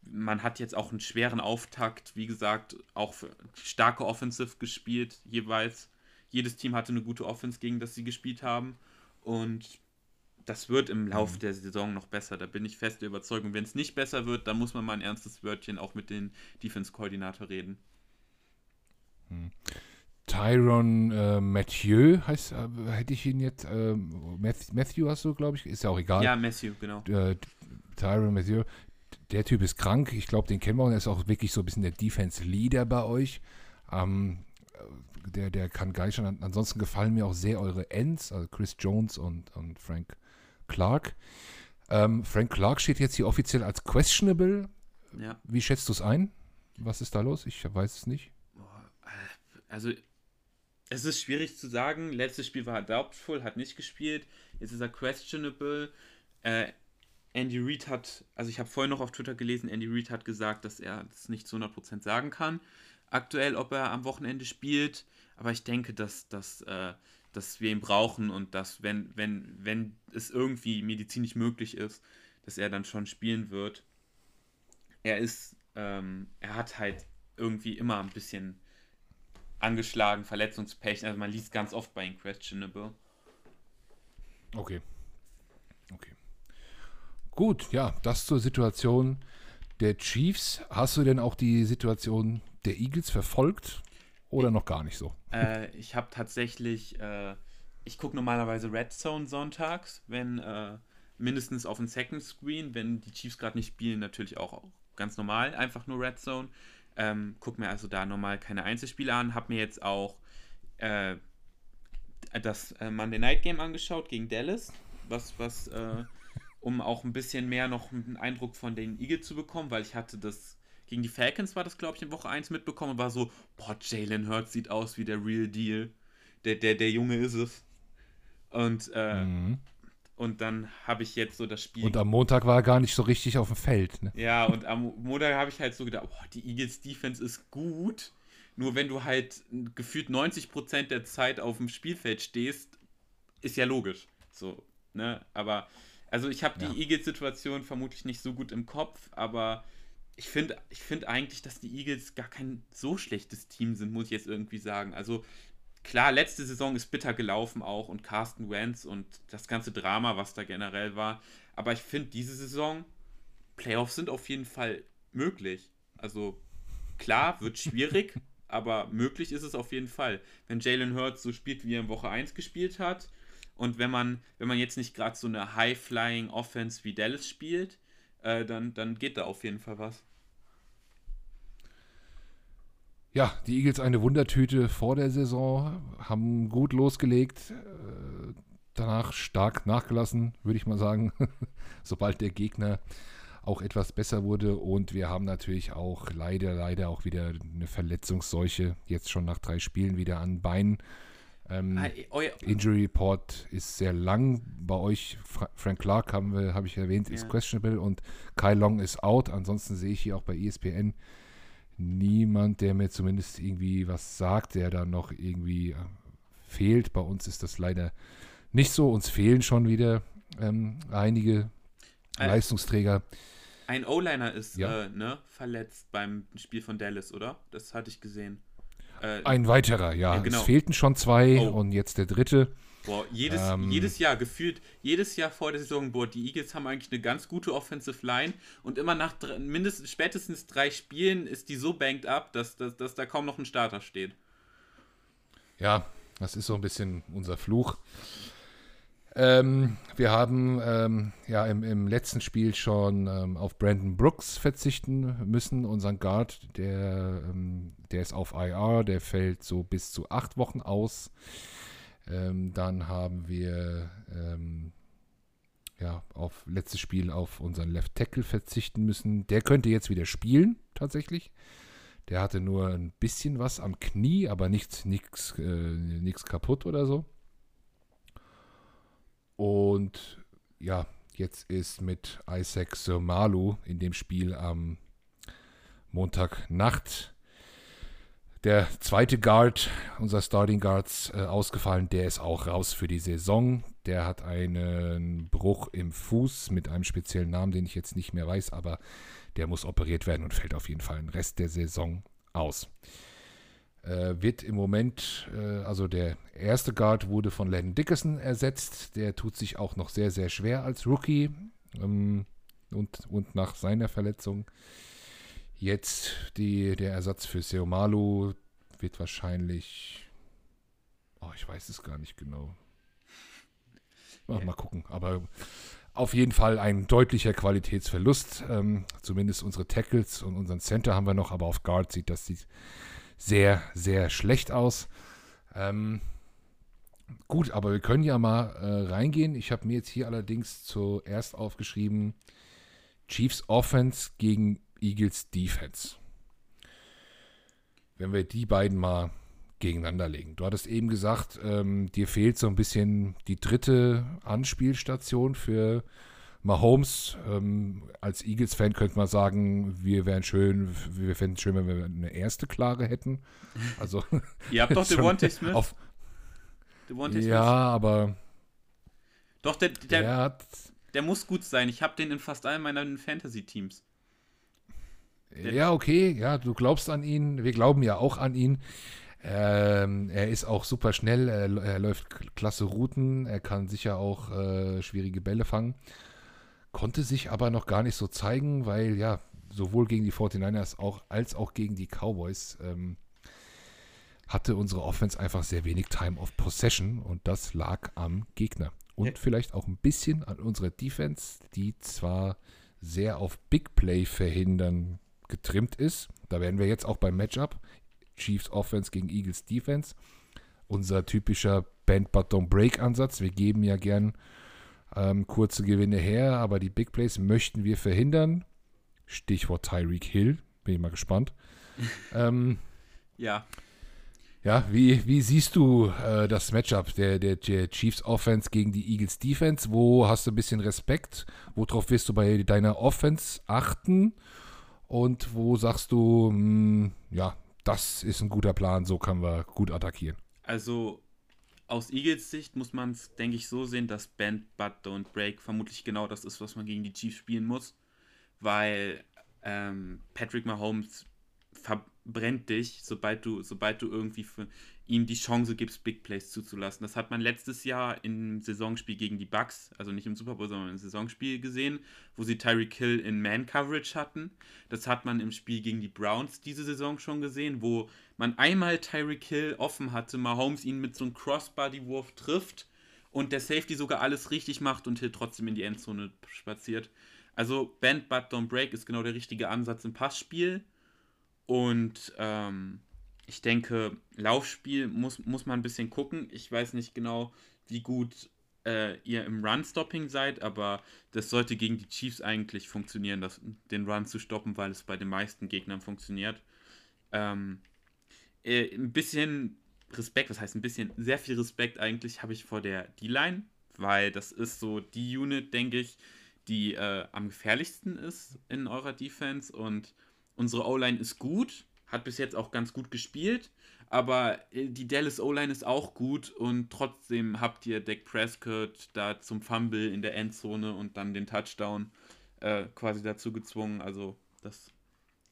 Man hat jetzt auch einen schweren Auftakt, wie gesagt, auch starke Offensive gespielt jeweils. Jedes Team hatte eine gute Offense, gegen das sie gespielt haben. Und das wird im Laufe mhm. der Saison noch besser. Da bin ich fest der Überzeugung. Wenn es nicht besser wird, dann muss man mal ein ernstes Wörtchen auch mit dem Defense-Koordinator reden. Tyron äh, Mathieu heißt, äh, hätte ich ihn jetzt, äh, Matthew hast du, glaube ich, ist ja auch egal. Ja, Matthew, genau. Äh, Tyron Mathieu, der Typ ist krank, ich glaube, den kennen wir und er ist auch wirklich so ein bisschen der Defense-Leader bei euch. Ähm, der, der kann geistern. Ansonsten gefallen mir auch sehr eure Ends, also Chris Jones und, und Frank Clark. Ähm, Frank Clark steht jetzt hier offiziell als questionable. Ja. Wie schätzt du es ein? Was ist da los? Ich weiß es nicht. Also, es ist schwierig zu sagen. Letztes Spiel war er doubtful, hat nicht gespielt. Jetzt ist er questionable. Äh, Andy Reid hat, also ich habe vorhin noch auf Twitter gelesen, Andy Reid hat gesagt, dass er das nicht zu 100% sagen kann. Aktuell, ob er am Wochenende spielt. Aber ich denke, dass, dass, äh, dass wir ihn brauchen und dass, wenn, wenn, wenn es irgendwie medizinisch möglich ist, dass er dann schon spielen wird. Er ist, ähm, er hat halt irgendwie immer ein bisschen angeschlagen, Verletzungspech. Also man liest ganz oft bei ihm questionable. Okay. Okay. Gut, ja, das zur Situation der Chiefs. Hast du denn auch die Situation der Eagles verfolgt oder noch gar nicht so? Äh, ich habe tatsächlich, äh, ich gucke normalerweise Red Zone sonntags, wenn äh, mindestens auf dem Second Screen, wenn die Chiefs gerade nicht spielen, natürlich auch ganz normal, einfach nur Red Zone. Ähm, guck mir also da normal keine Einzelspiele an. Hab mir jetzt auch äh, das äh, Monday Night Game angeschaut gegen Dallas, was, was, äh, um auch ein bisschen mehr noch einen Eindruck von den Eagles zu bekommen, weil ich hatte das gegen die Falcons war das, glaube ich, in Woche 1 mitbekommen und war so, boah, Jalen Hurts sieht aus wie der Real Deal. Der, der, der Junge ist es. Und äh, mhm. Und dann habe ich jetzt so das Spiel. Und am Montag war er gar nicht so richtig auf dem Feld. Ne? Ja, und am Montag habe ich halt so gedacht, oh, die Eagles Defense ist gut. Nur wenn du halt gefühlt 90% der Zeit auf dem Spielfeld stehst, ist ja logisch. So, ne? Aber, also ich habe die ja. Eagles-Situation vermutlich nicht so gut im Kopf, aber ich finde ich find eigentlich, dass die Eagles gar kein so schlechtes Team sind, muss ich jetzt irgendwie sagen. Also klar, letzte Saison ist bitter gelaufen auch und Carsten Wentz und das ganze Drama, was da generell war. Aber ich finde, diese Saison, Playoffs sind auf jeden Fall möglich. Also klar, wird schwierig, aber möglich ist es auf jeden Fall. Wenn Jalen Hurts so spielt, wie er in Woche 1 gespielt hat und wenn man, wenn man jetzt nicht gerade so eine High-Flying Offense wie Dallas spielt, äh, dann, dann geht da auf jeden Fall was. Ja, die Eagles eine Wundertüte vor der Saison, haben gut losgelegt, äh, danach stark nachgelassen, würde ich mal sagen, sobald der Gegner auch etwas besser wurde. Und wir haben natürlich auch leider, leider auch wieder eine Verletzungsseuche, jetzt schon nach drei Spielen wieder an Beinen. Ähm, ah, Injury Report ist sehr lang. Bei euch, Fra Frank Clark habe ich erwähnt, ist questionable und Kai Long ist out. Ansonsten sehe ich hier auch bei ESPN niemand, der mir zumindest irgendwie was sagt, der da noch irgendwie äh, fehlt. Bei uns ist das leider nicht so. Uns fehlen schon wieder ähm, einige ein, Leistungsträger. Ein O-Liner ist ja. äh, ne, verletzt beim Spiel von Dallas, oder? Das hatte ich gesehen. Äh, ein weiterer, ja. ja genau. Es fehlten schon zwei oh. und jetzt der dritte. Boah, jedes, ähm, jedes Jahr gefühlt, jedes Jahr vor der Saison, boah, die Eagles haben eigentlich eine ganz gute Offensive Line und immer nach mindestens spätestens drei Spielen ist die so banked up, dass, dass, dass da kaum noch ein Starter steht. Ja, das ist so ein bisschen unser Fluch. Ähm, wir haben ähm, ja im, im, letzten Spiel schon ähm, auf Brandon Brooks verzichten müssen, unseren Guard, der, ähm, der ist auf IR, der fällt so bis zu acht Wochen aus. Ähm, dann haben wir ähm, ja, auf letztes Spiel auf unseren Left Tackle verzichten müssen. Der könnte jetzt wieder spielen, tatsächlich. Der hatte nur ein bisschen was am Knie, aber nichts, nichts, äh, nichts kaputt oder so. Und ja, jetzt ist mit Isaac Sermalu in dem Spiel am Montagnacht der zweite Guard unser Starting Guards äh, ausgefallen. Der ist auch raus für die Saison. Der hat einen Bruch im Fuß mit einem speziellen Namen, den ich jetzt nicht mehr weiß, aber der muss operiert werden und fällt auf jeden Fall den Rest der Saison aus. Äh, wird im Moment, äh, also der erste Guard wurde von Landon Dickerson ersetzt. Der tut sich auch noch sehr, sehr schwer als Rookie ähm, und, und nach seiner Verletzung. Jetzt die, der Ersatz für Seomalu wird wahrscheinlich. Oh, ich weiß es gar nicht genau. Oh, yeah. Mal gucken. Aber auf jeden Fall ein deutlicher Qualitätsverlust. Ähm, zumindest unsere Tackles und unseren Center haben wir noch, aber auf Guard sieht das sehr, sehr schlecht aus. Ähm, gut, aber wir können ja mal äh, reingehen. Ich habe mir jetzt hier allerdings zuerst aufgeschrieben: Chiefs Offense gegen Eagles Defense. Wenn wir die beiden mal gegeneinander legen. Du hattest eben gesagt, ähm, dir fehlt so ein bisschen die dritte Anspielstation für Mahomes. Ähm, als Eagles-Fan könnte man sagen, wir wären schön, wir fänden es schön, wenn wir eine erste klare hätten. Also, Ihr habt doch Devontae Smith. Auf, Devontae ja, Smith. aber. Doch, der, der, der, der muss gut sein. Ich habe den in fast allen meinen Fantasy-Teams. Ja, okay, ja, du glaubst an ihn, wir glauben ja auch an ihn. Ähm, er ist auch super schnell, er, er, läuft klasse Routen, er kann sicher auch äh, schwierige Bälle fangen. Konnte sich aber noch gar nicht so zeigen, weil ja, sowohl gegen die 49ers auch, als auch gegen die Cowboys ähm, hatte unsere Offense einfach sehr wenig Time of Possession und das lag am Gegner. Und ja. vielleicht auch ein bisschen an unserer Defense, die zwar sehr auf Big Play verhindern getrimmt ist. Da werden wir jetzt auch beim Matchup. Chiefs Offense gegen Eagles Defense. Unser typischer Band But Don't Break Ansatz. Wir geben ja gern ähm, kurze Gewinne her, aber die Big Plays möchten wir verhindern. Stichwort Tyreek Hill. Bin ich mal gespannt. ähm, ja. Ja, wie, wie siehst du äh, das Matchup der, der, der, Chiefs Offense gegen die Eagles Defense? Wo hast du ein bisschen Respekt? Worauf wirst du bei deiner Offense achten? Und wo sagst du, mh, hm, ja, das ist ein guter Plan, so können wir gut attackieren? Also aus Eagles Sicht muss man es, denke ich, so sehen, dass Band, But, Don't Break vermutlich genau das ist, was man gegen die Chiefs spielen muss. Weil ähm, Patrick Mahomes verbrennt dich, sobald du, sobald du irgendwie für ihm die Chance gibst, Big Plays zuzulassen. Das hat man letztes Jahr im Saisonspiel gegen die Bucks, also nicht im Super Bowl, sondern im Saisonspiel gesehen, wo sie Tyreek Hill in Man-Coverage hatten. Das hat man im Spiel gegen die Browns diese Saison schon gesehen, wo man einmal Tyreek Hill offen hatte, Mahomes ihn mit so einem Crossbody-Wurf trifft und der Safety sogar alles richtig macht und Hill trotzdem in die Endzone spaziert. Also Bend But Don't Break ist genau der richtige Ansatz im Passspiel und ähm, ich denke, Laufspiel muss, muss man ein bisschen gucken. Ich weiß nicht genau, wie gut äh, ihr im Run-Stopping seid, aber das sollte gegen die Chiefs eigentlich funktionieren, das, den Run zu stoppen, weil es bei den meisten Gegnern funktioniert. Ähm, äh, ein bisschen Respekt, was heißt ein bisschen, sehr viel Respekt eigentlich habe ich vor der D-Line, weil das ist so die Unit, denke ich, die äh, am gefährlichsten ist in eurer Defense und Unsere O-Line ist gut, hat bis jetzt auch ganz gut gespielt, aber äh, die Dallas O-Line ist auch gut und trotzdem habt ihr Dak Prescott da zum Fumble in der Endzone und dann den Touchdown äh, quasi dazu gezwungen. Also das,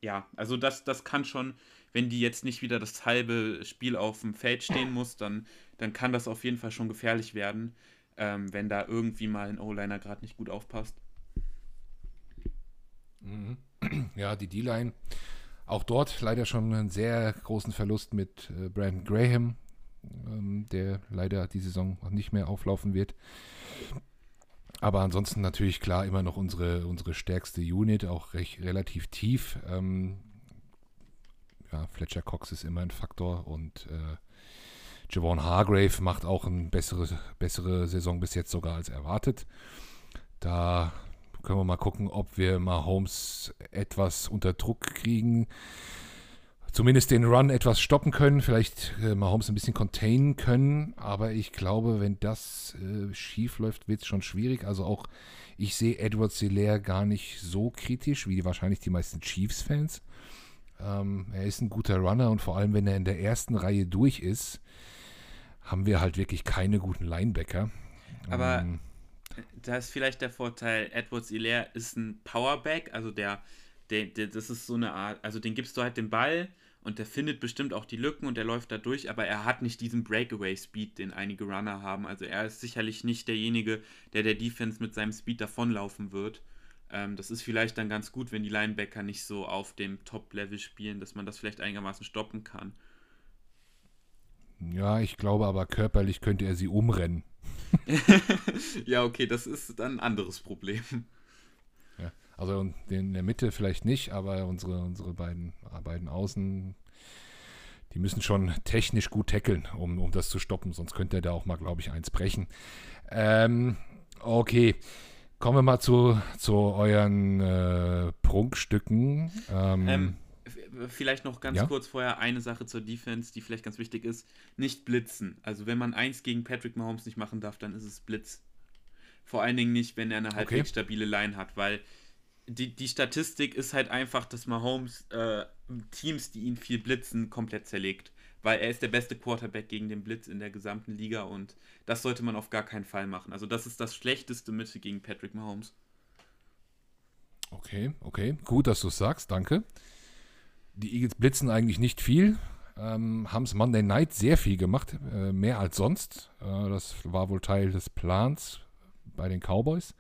ja, also das, das kann schon, wenn die jetzt nicht wieder das halbe Spiel auf dem Feld stehen muss, dann, dann kann das auf jeden Fall schon gefährlich werden, ähm, wenn da irgendwie mal ein O-Liner gerade nicht gut aufpasst. Mhm. Ja, die D-Line. Auch dort leider schon einen sehr großen Verlust mit äh, Brandon Graham, ähm, der leider die Saison nicht mehr auflaufen wird. Aber ansonsten natürlich klar immer noch unsere, unsere stärkste Unit, auch recht, relativ tief. Ähm, ja, Fletcher Cox ist immer ein Faktor und äh, Javon Hargrave macht auch eine bessere, bessere Saison bis jetzt sogar als erwartet. Da können wir mal gucken, ob wir Mahomes etwas unter Druck kriegen. zumindest den Run etwas stoppen können, vielleicht äh, Mahomes ein bisschen containen können. Aber ich glaube, wenn das äh, schief läuft, wird es schon schwierig. Also auch ich sehe Edward Hilaire gar nicht so kritisch wie wahrscheinlich die meisten Chiefs-Fans. Ähm, er ist ein guter Runner und vor allem, wenn er in der ersten Reihe durch ist, haben wir halt wirklich keine guten Linebacker. Aber ähm, da ist vielleicht der Vorteil, Edwards Hilaire ist ein Powerback, also der, der, der, das ist so eine Art, also den gibst du halt den Ball und der findet bestimmt auch die Lücken und der läuft da durch, aber er hat nicht diesen Breakaway-Speed, den einige Runner haben. Also er ist sicherlich nicht derjenige, der der Defense mit seinem Speed davonlaufen wird. Ähm, das ist vielleicht dann ganz gut, wenn die Linebacker nicht so auf dem Top-Level spielen, dass man das vielleicht einigermaßen stoppen kann. Ja, ich glaube aber körperlich könnte er sie umrennen. ja, okay, das ist dann ein anderes Problem. Ja, also in der Mitte vielleicht nicht, aber unsere, unsere beiden, beiden Außen, die müssen schon technisch gut tackeln, um, um das zu stoppen, sonst könnte er da auch mal, glaube ich, eins brechen. Ähm, okay. Kommen wir mal zu, zu euren äh, Prunkstücken. Ähm, ähm, vielleicht noch ganz ja? kurz vorher eine Sache zur Defense, die vielleicht ganz wichtig ist. Nicht blitzen. Also wenn man eins gegen Patrick Mahomes nicht machen darf, dann ist es Blitz. Vor allen Dingen nicht, wenn er eine halbwegs okay. stabile Line hat, weil die, die Statistik ist halt einfach, dass Mahomes äh, Teams, die ihn viel blitzen, komplett zerlegt. Weil er ist der beste Quarterback gegen den Blitz in der gesamten Liga und das sollte man auf gar keinen Fall machen. Also das ist das schlechteste Mittel gegen Patrick Mahomes. Okay, okay. Gut, dass du es sagst, danke. Die Eagles blitzen eigentlich nicht viel. Ähm, haben es Monday Night sehr viel gemacht, äh, mehr als sonst. Äh, das war wohl Teil des Plans bei den Cowboys.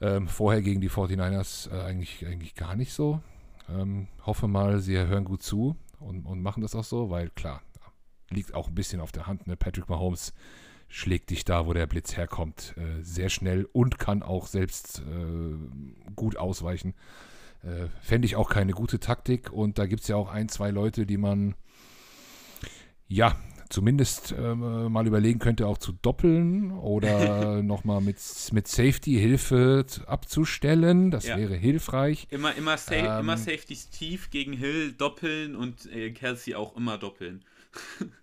Ähm, vorher gegen die 49ers äh, eigentlich, eigentlich gar nicht so. Ähm, hoffe mal, sie hören gut zu und, und machen das auch so, weil klar, liegt auch ein bisschen auf der Hand. Ne? Patrick Mahomes schlägt dich da, wo der Blitz herkommt, äh, sehr schnell und kann auch selbst äh, gut ausweichen. Äh, Fände ich auch keine gute Taktik. Und da gibt es ja auch ein, zwei Leute, die man ja zumindest äh, mal überlegen könnte, auch zu doppeln oder nochmal mit, mit Safety-Hilfe abzustellen. Das ja. wäre hilfreich. Immer, immer, sa ähm, immer Safety Steve gegen Hill doppeln und äh, Kelsey auch immer doppeln.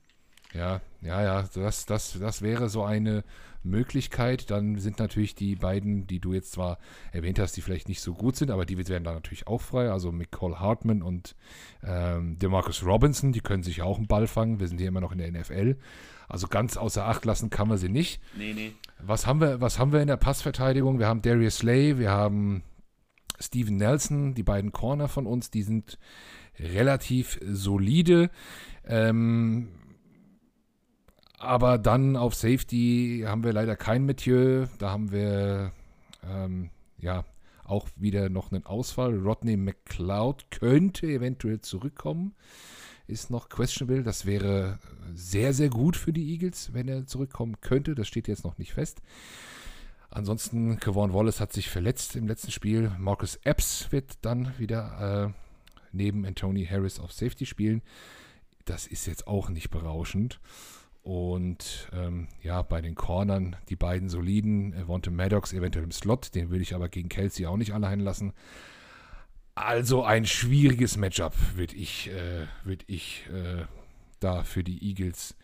ja, ja, ja, das, das, das wäre so eine Möglichkeit. Dann sind natürlich die beiden, die du jetzt zwar erwähnt hast, die vielleicht nicht so gut sind, aber die werden dann natürlich auch frei. Also McCall Hartman und ähm, Demarcus Robinson, die können sich auch einen Ball fangen. Wir sind hier immer noch in der NFL. Also ganz außer Acht lassen kann man sie nicht. Nee, nee. Was haben wir, was haben wir in der Passverteidigung? Wir haben Darius Slay, wir haben Steven Nelson, die beiden Corner von uns, die sind relativ solide. Ähm, aber dann auf Safety haben wir leider kein Mathieu. Da haben wir ähm, ja auch wieder noch einen Ausfall. Rodney McLeod könnte eventuell zurückkommen. Ist noch questionable. Das wäre sehr, sehr gut für die Eagles, wenn er zurückkommen könnte. Das steht jetzt noch nicht fest. Ansonsten, Kevon Wallace hat sich verletzt im letzten Spiel. Marcus Epps wird dann wieder äh, neben Anthony Harris auf Safety spielen. Das ist jetzt auch nicht berauschend. Und ähm, ja, bei den Cornern die beiden soliden, Evonte Maddox eventuell im Slot, den würde ich aber gegen Kelsey auch nicht allein lassen. Also ein schwieriges Matchup würde ich, äh, würd ich äh, da für die Eagles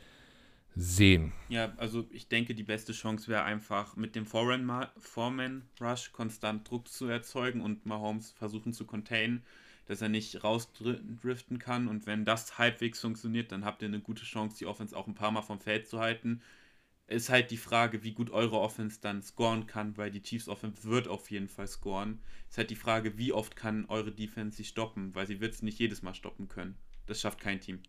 sehen. Ja, also ich denke, die beste Chance wäre einfach mit dem Foreman-Rush konstant Druck zu erzeugen und Mahomes versuchen zu containen dass er nicht rausdriften kann. Und wenn das halbwegs funktioniert, dann habt ihr eine gute Chance, die Offense auch ein paar Mal vom Feld zu halten. Ist halt die Frage, wie gut eure Offense dann scoren kann, weil die Chiefs Offense wird auf jeden Fall scoren. Ist halt die Frage, wie oft kann eure Defense sie stoppen, weil sie wird es nicht jedes Mal stoppen können. Das schafft kein Team.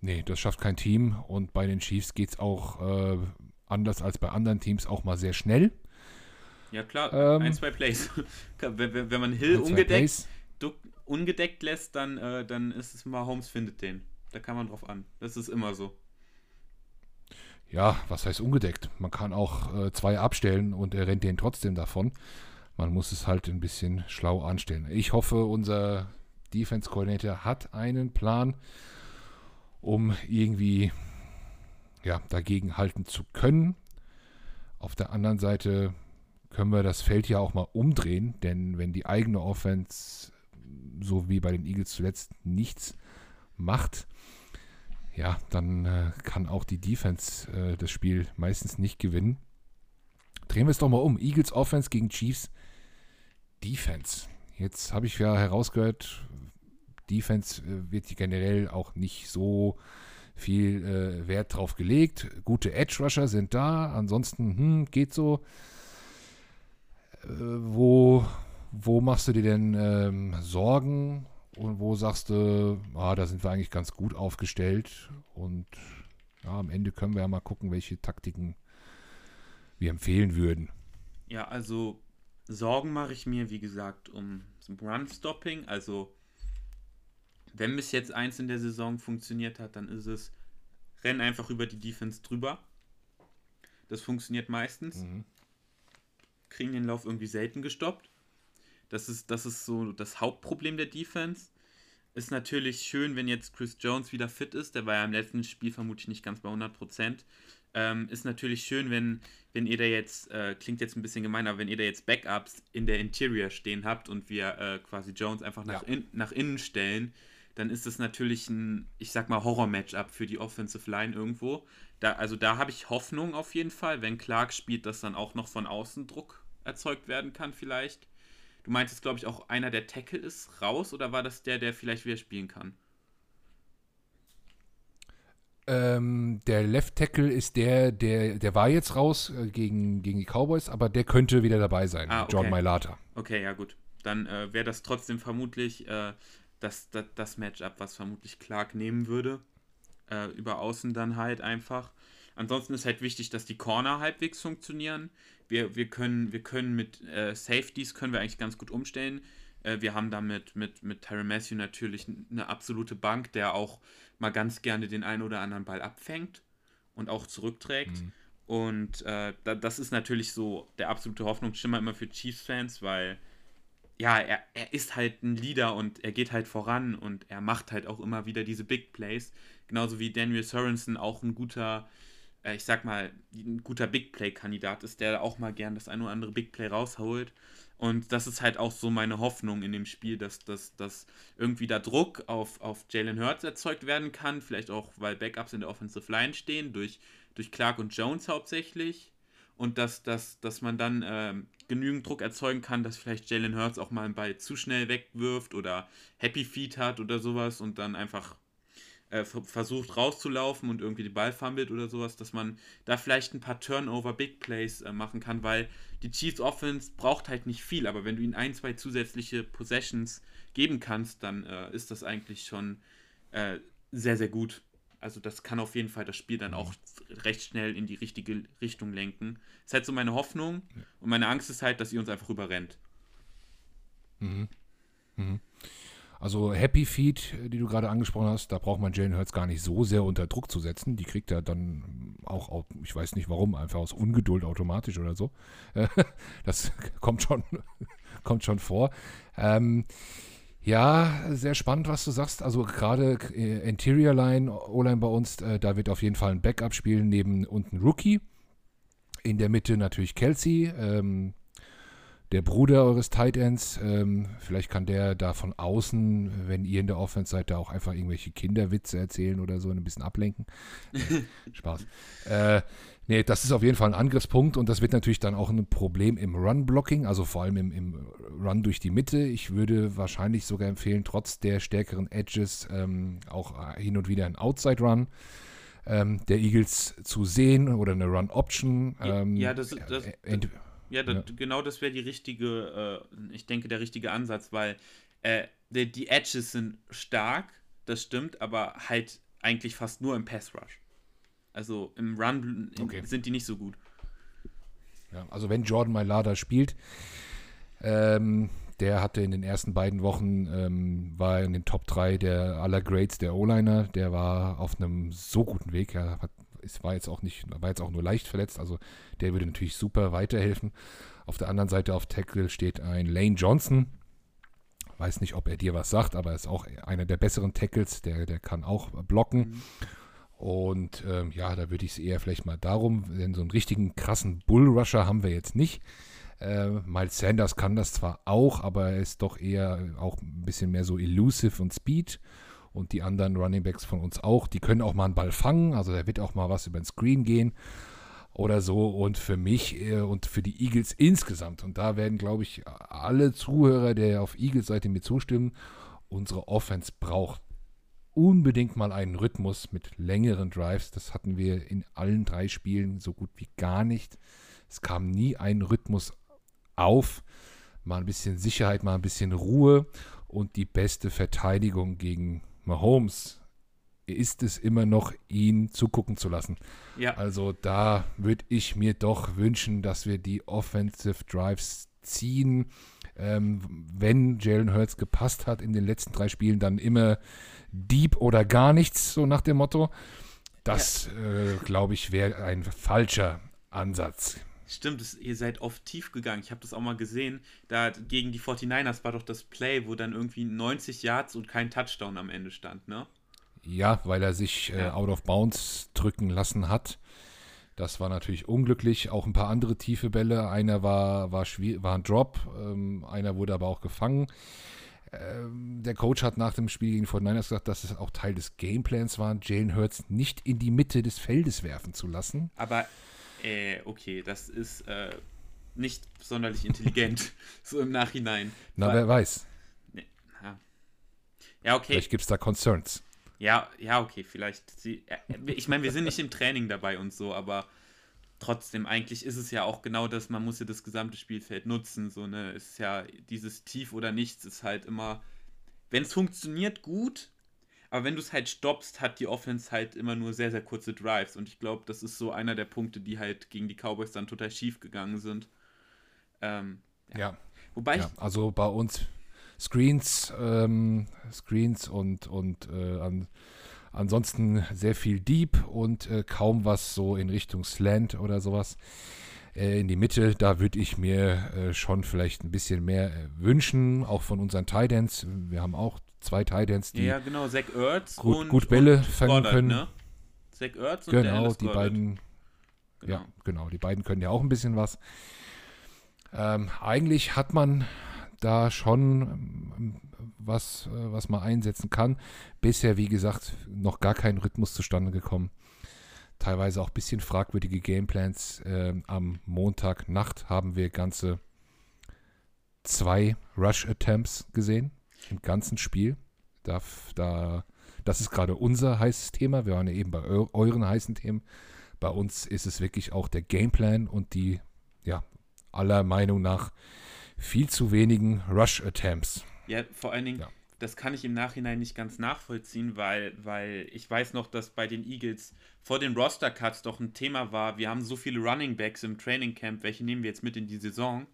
Nee, das schafft kein Team. Und bei den Chiefs geht es auch äh, anders als bei anderen Teams auch mal sehr schnell. Ja klar, ähm, ein, zwei Plays. wenn, wenn man Hill umgedeckt, ungedeckt lässt, dann, äh, dann ist es mal, Holmes findet den. Da kann man drauf an. Das ist immer so. Ja, was heißt ungedeckt? Man kann auch äh, zwei abstellen und er rennt den trotzdem davon. Man muss es halt ein bisschen schlau anstellen. Ich hoffe, unser Defense Coordinator hat einen Plan, um irgendwie ja, dagegen halten zu können. Auf der anderen Seite können wir das Feld ja auch mal umdrehen, denn wenn die eigene Offense so wie bei den Eagles zuletzt nichts macht, ja, dann äh, kann auch die Defense äh, das Spiel meistens nicht gewinnen. Drehen wir es doch mal um. Eagles Offense gegen Chiefs Defense. Jetzt habe ich ja herausgehört, Defense äh, wird generell auch nicht so viel äh, Wert drauf gelegt. Gute Edge Rusher sind da, ansonsten hm, geht so. Äh, wo, wo machst du dir denn ähm, Sorgen und wo sagst du, ah, da sind wir eigentlich ganz gut aufgestellt und ja, am Ende können wir ja mal gucken, welche Taktiken wir empfehlen würden. Ja, also Sorgen mache ich mir, wie gesagt, um Run-Stopping. Also, wenn bis jetzt eins in der Saison funktioniert hat, dann ist es, renn einfach über die Defense drüber. Das funktioniert meistens. Mhm. Kriegen den Lauf irgendwie selten gestoppt. Das ist, das ist so das Hauptproblem der Defense. Ist natürlich schön, wenn jetzt Chris Jones wieder fit ist. Der war ja im letzten Spiel vermutlich nicht ganz bei 100%. Ähm, ist natürlich schön, wenn, wenn ihr da jetzt, äh, klingt jetzt ein bisschen gemein, aber wenn ihr da jetzt Backups in der Interior stehen habt und wir äh, quasi Jones einfach nach, ja. in, nach innen stellen, dann ist das natürlich ein, ich sag mal, Horror-Matchup für die Offensive Line irgendwo. Da, also da habe ich Hoffnung auf jeden Fall, wenn Clark spielt, dass dann auch noch von außen Druck erzeugt werden kann vielleicht. Du meintest, glaube ich, auch einer der Tackle ist raus oder war das der, der vielleicht wieder spielen kann? Ähm, der Left Tackle ist der, der, der war jetzt raus äh, gegen, gegen die Cowboys, aber der könnte wieder dabei sein. Ah, okay. John Mailata. Okay, ja gut. Dann äh, wäre das trotzdem vermutlich äh, das, das, das Matchup, was vermutlich Clark nehmen würde. Äh, über Außen dann halt einfach. Ansonsten ist halt wichtig, dass die Corner halbwegs funktionieren. Wir, wir, können, wir können mit äh, Safeties können wir eigentlich ganz gut umstellen. Äh, wir haben damit mit, mit Tyron Matthew natürlich eine absolute Bank, der auch mal ganz gerne den einen oder anderen Ball abfängt und auch zurückträgt. Mhm. Und äh, da, das ist natürlich so der absolute Hoffnungsschimmer immer für Chiefs-Fans, weil ja, er, er ist halt ein Leader und er geht halt voran und er macht halt auch immer wieder diese Big Plays. Genauso wie Daniel Sorensen auch ein guter, ich sag mal, ein guter Big Play-Kandidat ist, der auch mal gern das ein oder andere Big Play rausholt. Und das ist halt auch so meine Hoffnung in dem Spiel, dass, dass, dass irgendwie da Druck auf, auf Jalen Hurts erzeugt werden kann. Vielleicht auch, weil Backups in der Offensive Line stehen, durch, durch Clark und Jones hauptsächlich. Und dass, dass, dass man dann äh, genügend Druck erzeugen kann, dass vielleicht Jalen Hurts auch mal einen Ball zu schnell wegwirft oder Happy Feet hat oder sowas und dann einfach äh, versucht rauszulaufen und irgendwie den Ball fummelt oder sowas, dass man da vielleicht ein paar Turnover Big Plays äh, machen kann, weil die Chiefs Offense braucht halt nicht viel, aber wenn du ihnen ein, zwei zusätzliche Possessions geben kannst, dann äh, ist das eigentlich schon äh, sehr, sehr gut. Also das kann auf jeden Fall das Spiel dann auch recht schnell in die richtige Richtung lenken. Das ist halt so meine Hoffnung und meine Angst ist halt, dass ihr uns einfach überrennt. Mhm. Mhm. Also Happy Feet, die du gerade angesprochen hast, da braucht man Jalen Hurts gar nicht so sehr unter Druck zu setzen. Die kriegt er dann auch, ich weiß nicht warum, einfach aus Ungeduld automatisch oder so. Das kommt schon, kommt schon vor. Ähm, ja, sehr spannend, was du sagst. Also gerade äh, Interior Line, O-Line bei uns, äh, da wird auf jeden Fall ein Backup spielen neben unten Rookie. In der Mitte natürlich Kelsey. Ähm, der Bruder eures Tight Ends. Ähm, vielleicht kann der da von außen, wenn ihr in der Offense seid, da auch einfach irgendwelche Kinderwitze erzählen oder so, ein bisschen ablenken. Spaß. Äh, nee, das ist auf jeden Fall ein Angriffspunkt und das wird natürlich dann auch ein Problem im Run-Blocking, also vor allem im, im, Run durch die Mitte. Ich würde wahrscheinlich sogar empfehlen, trotz der stärkeren Edges ähm, auch hin und wieder ein Outside-Run. Ähm, der Eagles zu sehen oder eine Run-Option. Ähm, ja, das, das, äh, ja, das, ja. genau das wäre die richtige, äh, ich denke, der richtige Ansatz, weil äh, die, die, Edges sind stark, das stimmt, aber halt eigentlich fast nur im Pass Rush. Also im Run okay. sind die nicht so gut. Ja, also wenn Jordan Mailada spielt, ähm, der hatte in den ersten beiden Wochen, ähm, war in den Top 3 der aller Grades der O-Liner, der war auf einem so guten Weg, er hat es war jetzt auch nicht, war jetzt auch nur leicht verletzt, also der würde natürlich super weiterhelfen. Auf der anderen Seite auf Tackle steht ein Lane Johnson. Weiß nicht, ob er dir was sagt, aber er ist auch einer der besseren Tackles, der, der kann auch blocken. Mhm. Und ähm, ja, da würde ich es eher vielleicht mal darum, denn so einen richtigen krassen Bullrusher haben wir jetzt nicht. Äh, Miles Sanders kann das zwar auch, aber er ist doch eher auch ein bisschen mehr so elusive und Speed. Und die anderen Running Backs von uns auch. Die können auch mal einen Ball fangen. Also da wird auch mal was über den Screen gehen oder so. Und für mich äh, und für die Eagles insgesamt, und da werden, glaube ich, alle Zuhörer der auf Eagles-Seite mir zustimmen, unsere Offense braucht unbedingt mal einen Rhythmus mit längeren Drives. Das hatten wir in allen drei Spielen so gut wie gar nicht. Es kam nie ein Rhythmus auf. Mal ein bisschen Sicherheit, mal ein bisschen Ruhe und die beste Verteidigung gegen Mahomes ist es immer noch, ihn zugucken zu lassen. Ja. Also da würde ich mir doch wünschen, dass wir die Offensive Drives ziehen. Ähm, wenn Jalen Hurts gepasst hat in den letzten drei Spielen, dann immer Deep oder gar nichts, so nach dem Motto. Das, ja. äh, glaube ich, wäre ein falscher Ansatz. Stimmt, das, ihr seid oft tief gegangen. Ich habe das auch mal gesehen. Da gegen die 49ers war doch das Play, wo dann irgendwie 90 Yards und kein Touchdown am Ende stand, ne? Ja, weil er sich äh, out of bounds drücken lassen hat. Das war natürlich unglücklich. Auch ein paar andere tiefe Bälle. Einer war, war, war ein Drop, ähm, einer wurde aber auch gefangen. Ähm, der Coach hat nach dem Spiel gegen die 49ers gesagt, dass es auch Teil des Gameplans war, Jalen Hurts nicht in die Mitte des Feldes werfen zu lassen. Aber, äh, okay, das ist äh, nicht sonderlich intelligent, so im Nachhinein. Na, Weil, wer weiß. Ne, ja, okay. Vielleicht gibt es da Concerns. Ja, ja, okay, vielleicht. Sie, ich meine, wir sind nicht im Training dabei und so, aber trotzdem, eigentlich ist es ja auch genau das, man muss ja das gesamte Spielfeld nutzen. So, ne, ist ja dieses Tief oder nichts ist halt immer, wenn es funktioniert, gut, aber wenn du es halt stoppst, hat die Offense halt immer nur sehr, sehr kurze Drives. Und ich glaube, das ist so einer der Punkte, die halt gegen die Cowboys dann total schief gegangen sind. Ähm, ja. ja. Wobei ja, also bei uns Screens, ähm, Screens und, und äh, an, ansonsten sehr viel Deep und äh, kaum was so in Richtung Slant oder sowas. Äh, in die Mitte, da würde ich mir äh, schon vielleicht ein bisschen mehr äh, wünschen, auch von unseren Tidans. Wir haben auch zwei Tidans, die ja, genau, Zach Ertz gut, und, gut Bälle und fangen Goddard, können. Ne? Zach Ertz und Genau, die beiden. Genau. Ja, genau, die beiden können ja auch ein bisschen was. Ähm, eigentlich hat man da schon ähm, was, äh, was man einsetzen kann. Bisher, wie gesagt, noch gar kein Rhythmus zustande gekommen. Teilweise auch ein bisschen fragwürdige Gameplans. Ähm, am Montagnacht haben wir ganze zwei Rush-Attempts gesehen im ganzen Spiel. Da, da, das ist gerade unser heißes Thema. Wir waren ja eben bei euren heißen Themen. Bei uns ist es wirklich auch der Gameplan und die, ja, aller Meinung nach viel zu wenigen Rush-Attempts. Ja, vor allen Dingen, ja. das kann ich im Nachhinein nicht ganz nachvollziehen, weil, weil ich weiß noch, dass bei den Eagles vor den Roster-Cuts doch ein Thema war, wir haben so viele Running Backs im Training Camp, welche nehmen wir jetzt mit in die Saison?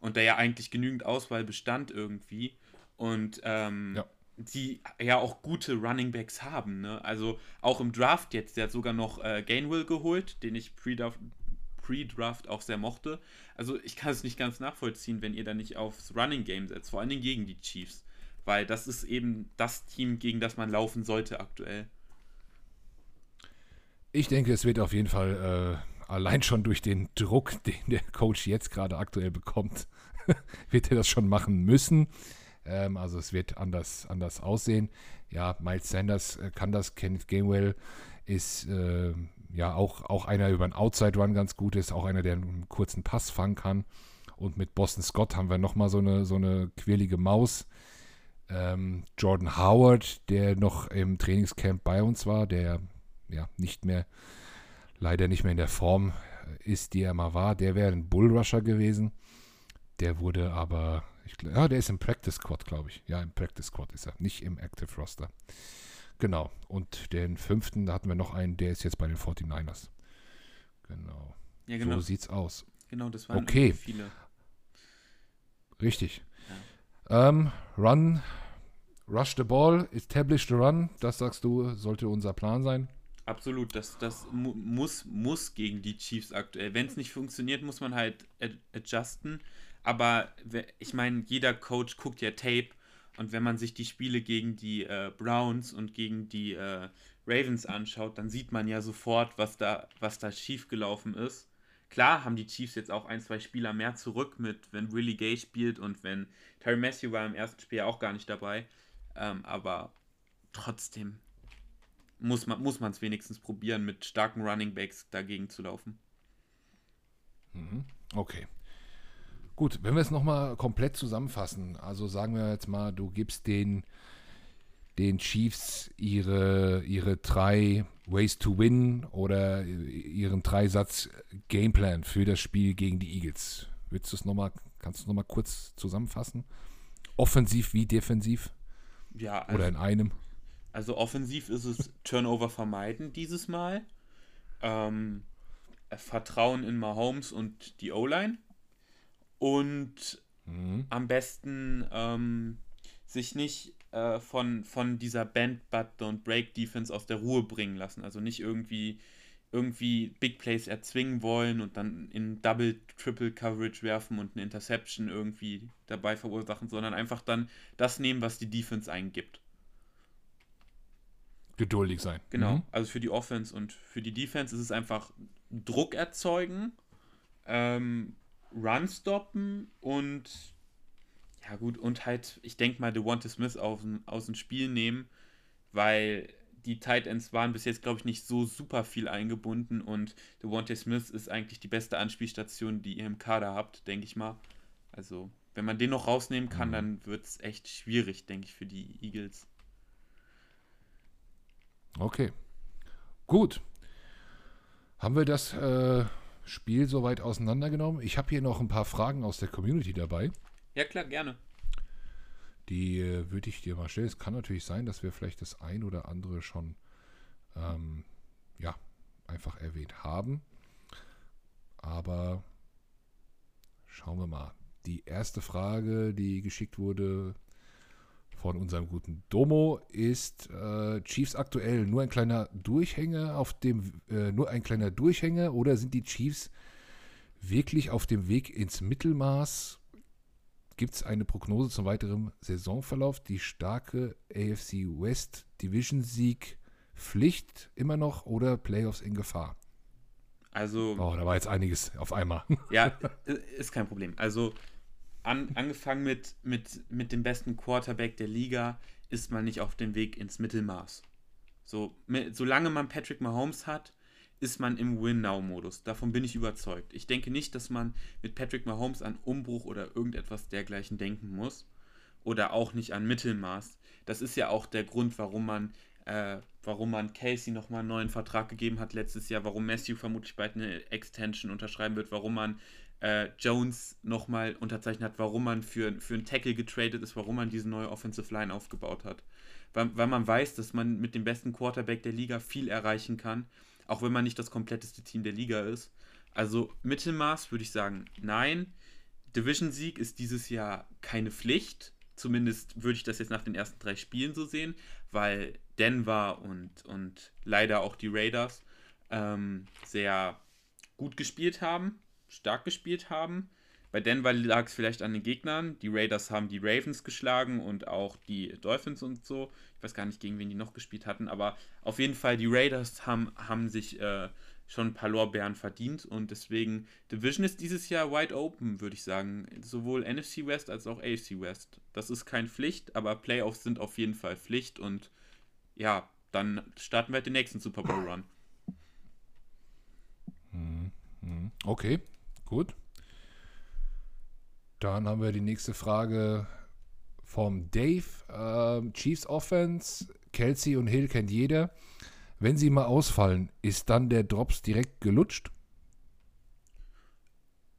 Und da ja eigentlich genügend Auswahl bestand irgendwie. Und ähm, ja die ja auch gute Running Backs haben. Ne? Also auch im Draft jetzt, der hat sogar noch äh, Gainwell geholt, den ich Pre-Draft auch sehr mochte. Also ich kann es nicht ganz nachvollziehen, wenn ihr da nicht aufs Running Game setzt, vor allen Dingen gegen die Chiefs. Weil das ist eben das Team, gegen das man laufen sollte aktuell. Ich denke, es wird auf jeden Fall äh, allein schon durch den Druck, den der Coach jetzt gerade aktuell bekommt, wird er das schon machen müssen. Ähm, also es wird anders, anders aussehen. Ja, Miles Sanders äh, kann das, Kenneth Gamewell ist äh, ja auch, auch einer über einen Outside Run ganz gut ist, auch einer, der einen kurzen Pass fangen kann. Und mit Boston Scott haben wir nochmal so eine, so eine quirlige Maus. Ähm, Jordan Howard, der noch im Trainingscamp bei uns war, der ja nicht mehr, leider nicht mehr in der Form ist, die er mal war, der wäre ein Bullrusher gewesen. Der wurde aber, ich, ja, der ist im Practice Squad, glaube ich. Ja, im Practice Squad ist er, nicht im Active Roster. Genau. Und den fünften, da hatten wir noch einen, der ist jetzt bei den 49ers. Genau. Ja, genau. So sieht's aus. Genau, das waren okay. viele. Richtig. Ja. Ähm, run, rush the ball, establish the run, das sagst du, sollte unser Plan sein. Absolut, das, das mu muss, muss gegen die Chiefs aktuell. Wenn es nicht funktioniert, muss man halt ad adjusten. Aber ich meine, jeder Coach guckt ja Tape und wenn man sich die Spiele gegen die äh, Browns und gegen die äh, Ravens anschaut, dann sieht man ja sofort, was da, was da schiefgelaufen ist. Klar haben die Chiefs jetzt auch ein, zwei Spieler mehr zurück mit, wenn Willie Gay spielt und wenn Terry Matthew war im ersten Spiel auch gar nicht dabei. Ähm, aber trotzdem muss man es wenigstens probieren, mit starken Running Backs dagegen zu laufen. Mhm. Okay. Gut, wenn wir es nochmal komplett zusammenfassen, also sagen wir jetzt mal, du gibst den, den Chiefs ihre, ihre drei Ways to Win oder ihren Dreisatz Gameplan für das Spiel gegen die Eagles. Willst du es nochmal, kannst du es nochmal kurz zusammenfassen? Offensiv wie defensiv? Ja, also, oder in einem? Also offensiv ist es Turnover vermeiden dieses Mal. Ähm, Vertrauen in Mahomes und die O-Line und mhm. am besten ähm, sich nicht äh, von, von dieser Band But Don't Break Defense aus der Ruhe bringen lassen. Also nicht irgendwie irgendwie Big Plays erzwingen wollen und dann in Double, Triple Coverage werfen und eine Interception irgendwie dabei verursachen, sondern einfach dann das nehmen, was die Defense eingibt. Geduldig sein. Genau, mhm. also für die Offense und für die Defense ist es einfach Druck erzeugen, ähm, Run stoppen und ja gut, und halt, ich denke mal, DeWante Smith aus, aus dem Spiel nehmen, weil die Tight Ends waren bis jetzt, glaube ich, nicht so super viel eingebunden und DeWante Smith ist eigentlich die beste Anspielstation, die ihr im Kader habt, denke ich mal. Also, wenn man den noch rausnehmen kann, mhm. dann wird es echt schwierig, denke ich, für die Eagles. Okay. Gut. Haben wir das äh, Spiel soweit auseinandergenommen. Ich habe hier noch ein paar Fragen aus der Community dabei. Ja, klar, gerne. Die äh, würde ich dir mal stellen. Es kann natürlich sein, dass wir vielleicht das ein oder andere schon ähm, ja, einfach erwähnt haben. Aber schauen wir mal. Die erste Frage, die geschickt wurde von unserem guten Domo, ist äh, Chiefs aktuell nur ein kleiner Durchhänger auf dem, äh, nur ein kleiner Durchhänger oder sind die Chiefs wirklich auf dem Weg ins Mittelmaß? Gibt es eine Prognose zum weiteren Saisonverlauf? Die starke AFC West Division Sieg Pflicht immer noch oder Playoffs in Gefahr? Also. Oh, da war jetzt einiges auf einmal. Ja, ist kein Problem. Also an, angefangen mit, mit, mit dem besten Quarterback der Liga, ist man nicht auf dem Weg ins Mittelmaß. So, mit, solange man Patrick Mahomes hat, ist man im Win-Now-Modus. Davon bin ich überzeugt. Ich denke nicht, dass man mit Patrick Mahomes an Umbruch oder irgendetwas dergleichen denken muss. Oder auch nicht an Mittelmaß. Das ist ja auch der Grund, warum man, äh, warum man Casey nochmal einen neuen Vertrag gegeben hat letztes Jahr, warum Matthew vermutlich bald eine Extension unterschreiben wird, warum man äh, Jones nochmal unterzeichnet hat, warum man für, für einen Tackle getradet ist, warum man diese neue Offensive Line aufgebaut hat. Weil, weil man weiß, dass man mit dem besten Quarterback der Liga viel erreichen kann, auch wenn man nicht das kompletteste Team der Liga ist. Also Mittelmaß würde ich sagen, nein. Division-Sieg ist dieses Jahr keine Pflicht. Zumindest würde ich das jetzt nach den ersten drei Spielen so sehen, weil Denver und, und leider auch die Raiders ähm, sehr gut gespielt haben stark gespielt haben. Bei Denver lag es vielleicht an den Gegnern. Die Raiders haben die Ravens geschlagen und auch die Dolphins und so. Ich weiß gar nicht, gegen wen die noch gespielt hatten, aber auf jeden Fall, die Raiders haben, haben sich äh, schon ein paar Lorbeeren verdient und deswegen, Division ist dieses Jahr wide open, würde ich sagen. Sowohl NFC West als auch AFC West. Das ist keine Pflicht, aber Playoffs sind auf jeden Fall Pflicht und ja, dann starten wir halt den nächsten Super Bowl Run. Hm, hm. Okay, Gut. Dann haben wir die nächste Frage vom Dave. Ähm, Chiefs Offense, Kelsey und Hill kennt jeder. Wenn sie mal ausfallen, ist dann der Drops direkt gelutscht?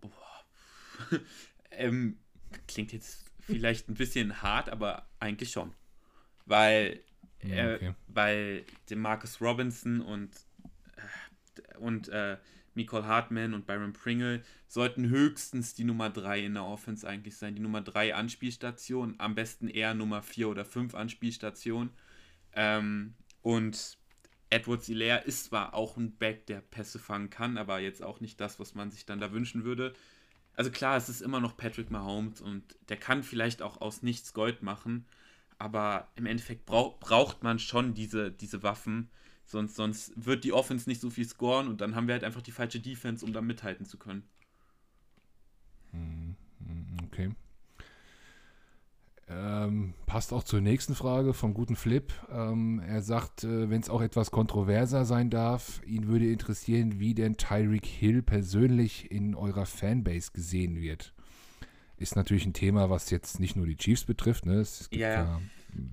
ähm, klingt jetzt vielleicht ein bisschen hart, aber eigentlich schon. Weil, äh, okay. weil Marcus Robinson und, äh, und äh, Nicole Hartman und Byron Pringle sollten höchstens die Nummer 3 in der Offense eigentlich sein. Die Nummer 3 Anspielstation, am besten eher Nummer 4 oder 5 Anspielstation. Ähm, und Edwards Hilaire ist zwar auch ein Back, der Pässe fangen kann, aber jetzt auch nicht das, was man sich dann da wünschen würde. Also klar, es ist immer noch Patrick Mahomes und der kann vielleicht auch aus nichts Gold machen, aber im Endeffekt brauch, braucht man schon diese, diese Waffen, Sonst, sonst wird die Offense nicht so viel scoren und dann haben wir halt einfach die falsche Defense, um da mithalten zu können. Hm, hm, okay. Ähm, passt auch zur nächsten Frage vom guten Flip. Ähm, er sagt, äh, wenn es auch etwas kontroverser sein darf, ihn würde interessieren, wie denn Tyreek Hill persönlich in eurer Fanbase gesehen wird. Ist natürlich ein Thema, was jetzt nicht nur die Chiefs betrifft. Ne? Es gibt Ja, ja. ja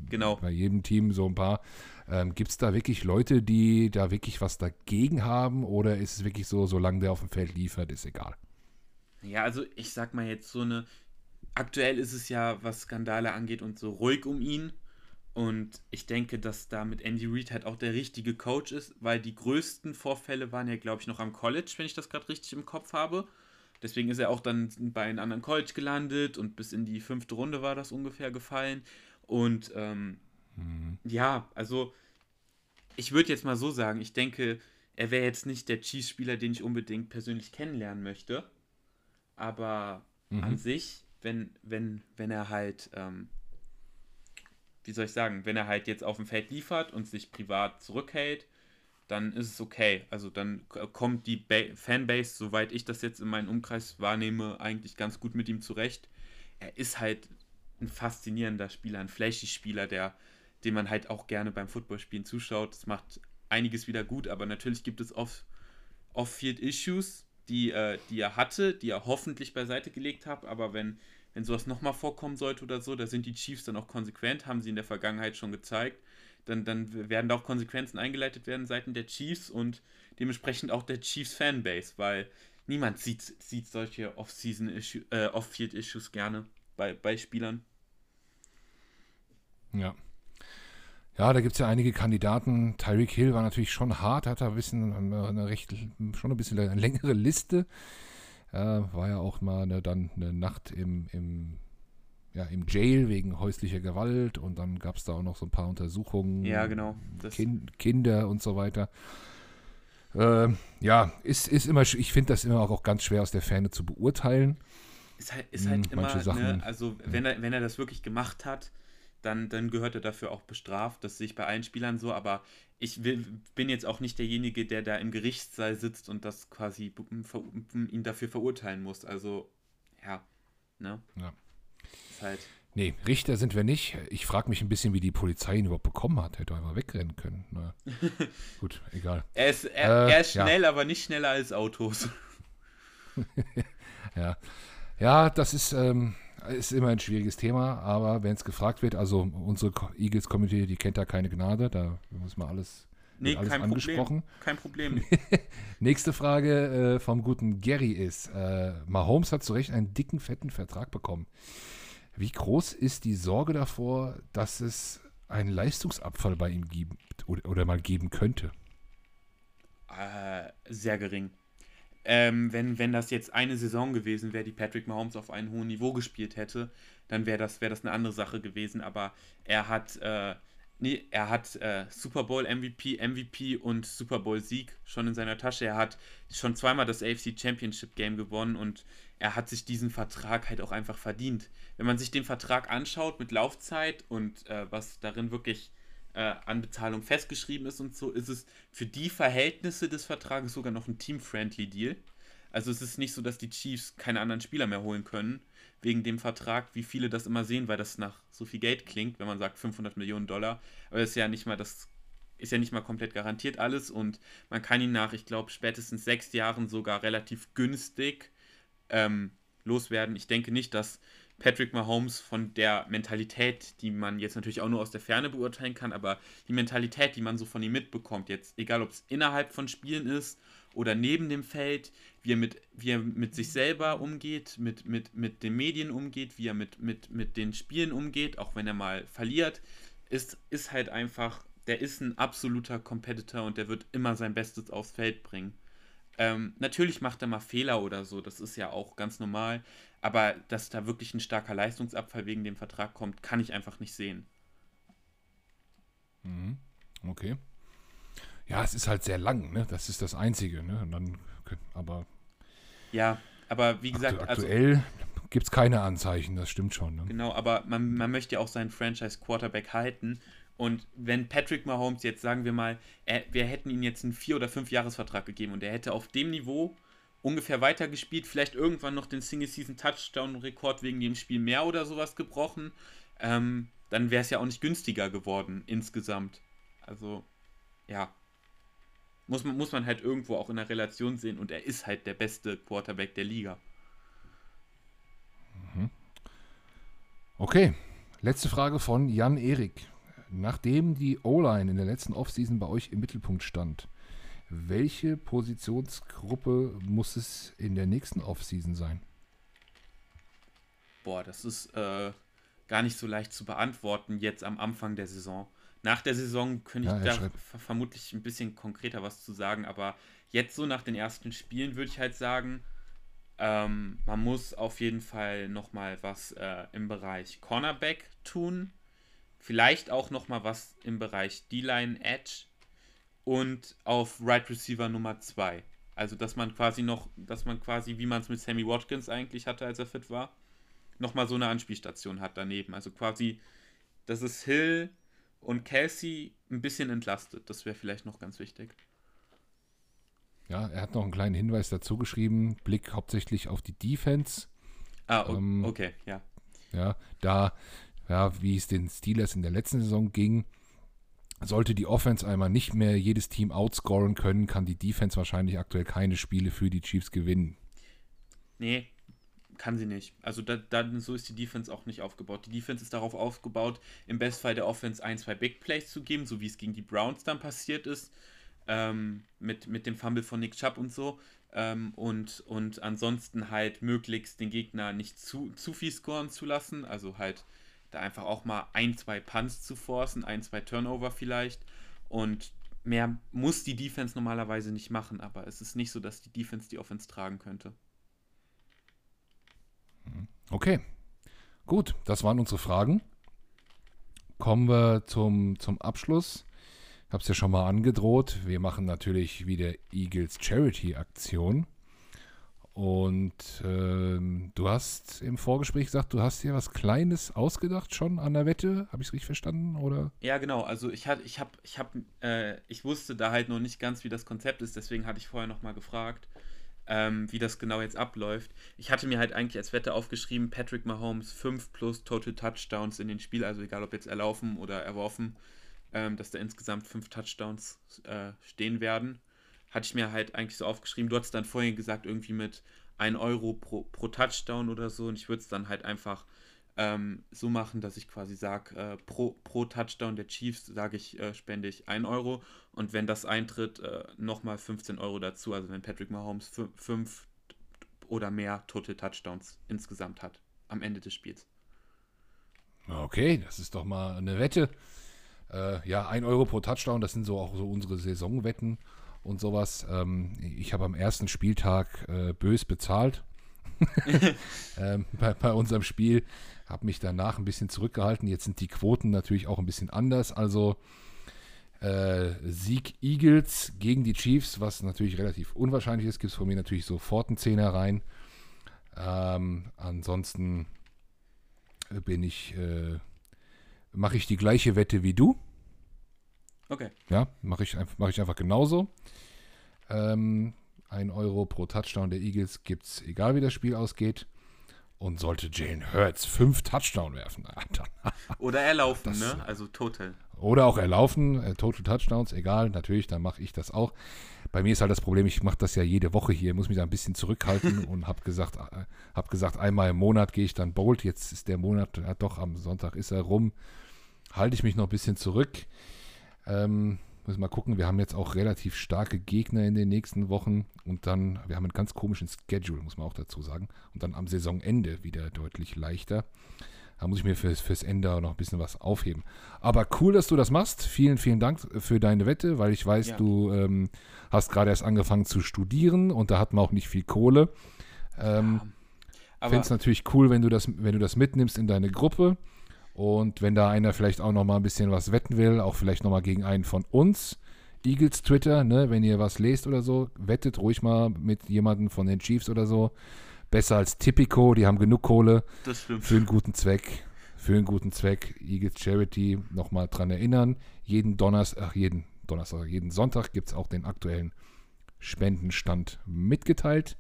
Genau. bei jedem Team so ein paar. Ähm, Gibt es da wirklich Leute, die da wirklich was dagegen haben? Oder ist es wirklich so, solange der auf dem Feld liefert, ist egal? Ja, also ich sag mal jetzt so eine. Aktuell ist es ja, was Skandale angeht und so ruhig um ihn. Und ich denke, dass da mit Andy Reid halt auch der richtige Coach ist, weil die größten Vorfälle waren ja, glaube ich, noch am College, wenn ich das gerade richtig im Kopf habe. Deswegen ist er auch dann bei einem anderen College gelandet und bis in die fünfte Runde war das ungefähr gefallen. Und ähm, ja, also ich würde jetzt mal so sagen, ich denke, er wäre jetzt nicht der Chiefs-Spieler, den ich unbedingt persönlich kennenlernen möchte. Aber an sich, wenn, wenn, wenn er halt, ähm, wie soll ich sagen, wenn er halt jetzt auf dem Feld liefert und sich privat zurückhält, dann ist es okay. Also dann kommt die ba Fanbase, soweit ich das jetzt in meinem Umkreis wahrnehme, eigentlich ganz gut mit ihm zurecht. Er ist halt ein faszinierender Spieler, ein flashy Spieler, der, dem man halt auch gerne beim Footballspielen zuschaut. Das macht einiges wieder gut, aber natürlich gibt es off- Off-Field-Issues, die, äh, die er hatte, die er hoffentlich beiseite gelegt hat, aber wenn, wenn sowas nochmal vorkommen sollte oder so, da sind die Chiefs dann auch konsequent, haben sie in der Vergangenheit schon gezeigt. Dann, dann werden da auch Konsequenzen eingeleitet werden seitens der Chiefs und dementsprechend auch der Chiefs Fanbase, weil niemand sieht, sieht solche Off-Season-Issues, äh, Off-Field-Issues gerne bei, bei Spielern. Ja. Ja, da gibt es ja einige Kandidaten. Tyreek Hill war natürlich schon hart, hat da ein bisschen eine recht, schon ein bisschen eine längere Liste. Äh, war ja auch mal eine, dann eine Nacht im, im, ja, im Jail wegen häuslicher Gewalt und dann gab es da auch noch so ein paar Untersuchungen. Ja, genau. Kind, Kinder und so weiter. Ähm, ja, ist, ist immer, ich finde das immer auch, auch ganz schwer aus der Ferne zu beurteilen. Ist halt, ist halt Hm, immer, manche Sachen, ne, also wenn er, wenn er das wirklich gemacht hat, dann, dann gehört er dafür auch bestraft. Das sehe ich bei allen Spielern so, aber ich will, bin jetzt auch nicht derjenige, der da im Gerichtssaal sitzt und das quasi ihn dafür verurteilen muss. Also, ja, ne? Ja. Ist halt. Nee, Richter sind wir nicht. Ich frage mich ein bisschen, wie die Polizei ihn überhaupt bekommen hat. Hätte einfach wegrennen können. Na, gut, egal. Er ist, er, Äh, er ist ja. schnell, aber nicht schneller als Autos. Ja, ja das ist, ähm, ist immer ein schwieriges Thema, aber wenn es gefragt wird, also unsere Co- Eagles-Community, die kennt da keine Gnade, da muss man alles, Nee, alles kein angesprochen. Problem. Kein Problem. Nächste Frage äh, vom guten Gary ist, äh, Mahomes hat zu Recht einen dicken, fetten Vertrag bekommen. Wie groß ist die Sorge davor, dass es einen Leistungsabfall bei ihm gibt oder, oder mal geben könnte? Äh, sehr gering. Ähm, wenn, wenn das jetzt eine Saison gewesen wäre, die Patrick Mahomes auf einem hohen Niveau gespielt hätte, dann wäre das, wär das eine andere Sache gewesen. Aber er hat, äh, nee, er hat äh, Super Bowl MVP, MVP und Super Bowl Sieg schon in seiner Tasche. Er hat schon zweimal das AFC Championship Game gewonnen und er hat sich diesen Vertrag halt auch einfach verdient. Wenn man sich den Vertrag anschaut mit Laufzeit und äh, was darin wirklich äh, an Bezahlung festgeschrieben ist und so, ist es für die Verhältnisse des Vertrages sogar noch ein Team-Friendly Deal. Also es ist nicht so, dass die Chiefs keine anderen Spieler mehr holen können wegen dem Vertrag, wie viele das immer sehen, weil das nach so viel Geld klingt, wenn man sagt 500 Millionen Dollar. Aber das ist ja nicht mal das ist ja nicht mal komplett garantiert alles und man kann ihn nach, ich glaube, spätestens sechs Jahren sogar relativ günstig ähm, loswerden. Ich denke nicht, dass Patrick Mahomes von der Mentalität, die man jetzt natürlich auch nur aus der Ferne beurteilen kann, aber die Mentalität, die man so von ihm mitbekommt, jetzt egal ob es innerhalb von Spielen ist oder neben dem Feld, wie er mit, wie er mit sich selber umgeht, mit, mit, mit den Medien umgeht, wie er mit, mit, mit den Spielen umgeht, auch wenn er mal verliert, ist, ist halt einfach, der ist ein absoluter Competitor und der wird immer sein Bestes aufs Feld bringen. Ähm, natürlich macht er mal Fehler oder so, das ist ja auch ganz normal. Aber dass da wirklich ein starker Leistungsabfall wegen dem Vertrag kommt, kann ich einfach nicht sehen. Mhm. Okay. Ja, es ist halt sehr lang, ne? Das ist das Einzige, ne? Und dann, aber Ja, aber wie gesagt, aktu also aktuell gibt es keine Anzeichen, das stimmt schon. Ne? genau, aber man, man möchte ja auch seinen Franchise Quarterback halten Und wenn Patrick Mahomes jetzt, sagen wir mal, er, wir hätten ihm jetzt einen Vier- oder Fünf-Jahres-Vertrag gegeben und er hätte auf dem Niveau ungefähr weitergespielt, vielleicht irgendwann noch den Single-Season-Touchdown-Rekord wegen dem Spiel mehr oder sowas gebrochen, ähm, dann wäre es ja auch nicht günstiger geworden insgesamt. Also, ja. Muss man, muss man halt irgendwo auch in der Relation sehen und er ist halt der beste Quarterback der Liga. Mhm. Okay, letzte Frage von Jan Erik. Nachdem die O-Line in der letzten Offseason bei euch im Mittelpunkt stand, welche Positionsgruppe muss es in der nächsten Offseason sein? Boah, das ist äh, gar nicht so leicht zu beantworten jetzt am Anfang der Saison. Nach der Saison könnte ja, ich da vermutlich ein bisschen konkreter was zu sagen, aber jetzt so nach den ersten Spielen würde ich halt sagen, ähm, man muss auf jeden Fall nochmal was äh, im Bereich Cornerback tun. Vielleicht auch nochmal was im Bereich D-Line Edge und auf Right Receiver Nummer 2. Also, dass man quasi noch, dass man quasi, wie man es mit Sammy Watkins eigentlich hatte, als er fit war, nochmal so eine Anspielstation hat daneben. Also quasi, dass es Hill und Kelsey ein bisschen entlastet. Das wäre vielleicht noch ganz wichtig. Ja, er hat noch einen kleinen Hinweis dazu geschrieben. Blick hauptsächlich auf die Defense. Ah, okay, ähm, okay ja. Ja, da, ja, wie es den Steelers in der letzten Saison ging, sollte die Offense einmal nicht mehr jedes Team outscoren können, kann die Defense wahrscheinlich aktuell keine Spiele für die Chiefs gewinnen. Nee, kann sie nicht. Also da, da, so ist die Defense auch nicht aufgebaut. Die Defense ist darauf aufgebaut, im Bestfall der Offense ein, zwei Big Plays zu geben, so wie es gegen die Browns dann passiert ist, ähm, mit, mit dem Fumble von Nick Chubb und so. Ähm, und, und ansonsten halt möglichst den Gegner nicht zu, zu viel scoren zu lassen, also halt da einfach auch mal ein, zwei Punts zu forcen, ein, zwei Turnover vielleicht. Und mehr muss die Defense normalerweise nicht machen, aber es ist nicht so, dass die Defense die Offense tragen könnte. Okay, gut, das waren unsere Fragen. Kommen wir zum, zum Abschluss. Ich habe es ja schon mal angedroht. Wir machen natürlich wieder Eagles Charity Aktion. Und ähm, du hast im Vorgespräch gesagt, du hast dir was Kleines ausgedacht schon an der Wette. Habe ich es richtig verstanden? Oder? Ja, genau. Also ich hatte, ich habe, ich habe, äh, ich wusste da halt noch nicht ganz, wie das Konzept ist. Deswegen hatte ich vorher noch mal gefragt, ähm, wie das genau jetzt abläuft. Ich hatte mir halt eigentlich als Wette aufgeschrieben, Patrick Mahomes 5 plus Total Touchdowns in den Spiel, also egal ob jetzt erlaufen oder erworfen, ähm, dass da insgesamt 5 Touchdowns äh, stehen werden hatte ich mir halt eigentlich so aufgeschrieben. Du hast dann vorhin gesagt, irgendwie mit 1 Euro pro, pro Touchdown oder so. Und ich würde es dann halt einfach ähm, so machen, dass ich quasi sage, äh, pro, pro Touchdown der Chiefs, sage ich, äh, spende ich 1 Euro. Und wenn das eintritt, äh, nochmal 15 Euro dazu. Also wenn Patrick Mahomes 5 oder mehr Total Touchdowns insgesamt hat am Ende des Spiels. Okay, das ist doch mal eine Wette. Äh, ja, 1 Euro pro Touchdown, das sind so auch so unsere Saisonwetten und sowas. Ähm, ich habe am ersten Spieltag äh, bös bezahlt ähm, bei, bei, unserem Spiel. Habe mich danach ein bisschen zurückgehalten. Jetzt sind die Quoten natürlich auch ein bisschen anders. Also äh, Sieg Eagles gegen die Chiefs, was natürlich relativ unwahrscheinlich ist, gibt es von mir natürlich sofort einen Zehner rein. Ähm, ansonsten bin ich, äh, mache ich die gleiche Wette wie du. Okay. Ja, mache ich, mach ich einfach genauso. Ähm, ein Euro pro Touchdown der Eagles gibt es, egal wie das Spiel ausgeht. Und sollte Jalen Hurts fünf Touchdown werfen. Oder erlaufen, das, ne? Also total. Oder auch erlaufen, äh, Total Touchdowns, egal, natürlich, dann mache ich das auch. Bei mir ist halt das Problem, ich mache das ja jede Woche hier, muss mich da ein bisschen zurückhalten und habe gesagt, äh, hab gesagt, einmal im Monat gehe ich dann Bolt. Jetzt ist der Monat, ja, doch, am Sonntag ist er rum. Halte ich mich noch ein bisschen zurück. Ähm, müssen mal gucken. Wir haben jetzt auch relativ starke Gegner in den nächsten Wochen und dann, wir haben einen ganz komischen Schedule, muss man auch dazu sagen. Und dann am Saisonende wieder deutlich leichter. Da muss ich mir fürs, fürs Ende noch ein bisschen was aufheben. Aber cool, dass du das machst. Vielen, vielen Dank für deine Wette, weil ich weiß, ja. du ähm, hast gerade erst angefangen zu studieren und da hat man auch nicht viel Kohle. Ähm, ja, Fände es natürlich cool, wenn du, das, wenn du das mitnimmst in deine Gruppe. Und wenn da einer vielleicht auch noch mal ein bisschen was wetten will, auch vielleicht noch mal gegen einen von uns, Eagles Twitter, ne, wenn ihr was lest oder so, wettet ruhig mal mit jemandem von den Chiefs oder so. Besser als Tipico, die haben genug Kohle für einen guten Zweck. für einen guten Zweck, Eagles Charity, nochmal dran erinnern. Jeden Donnerstag, jeden Donnerstag, jeden Sonntag gibt es auch den aktuellen Spendenstand mitgeteilt.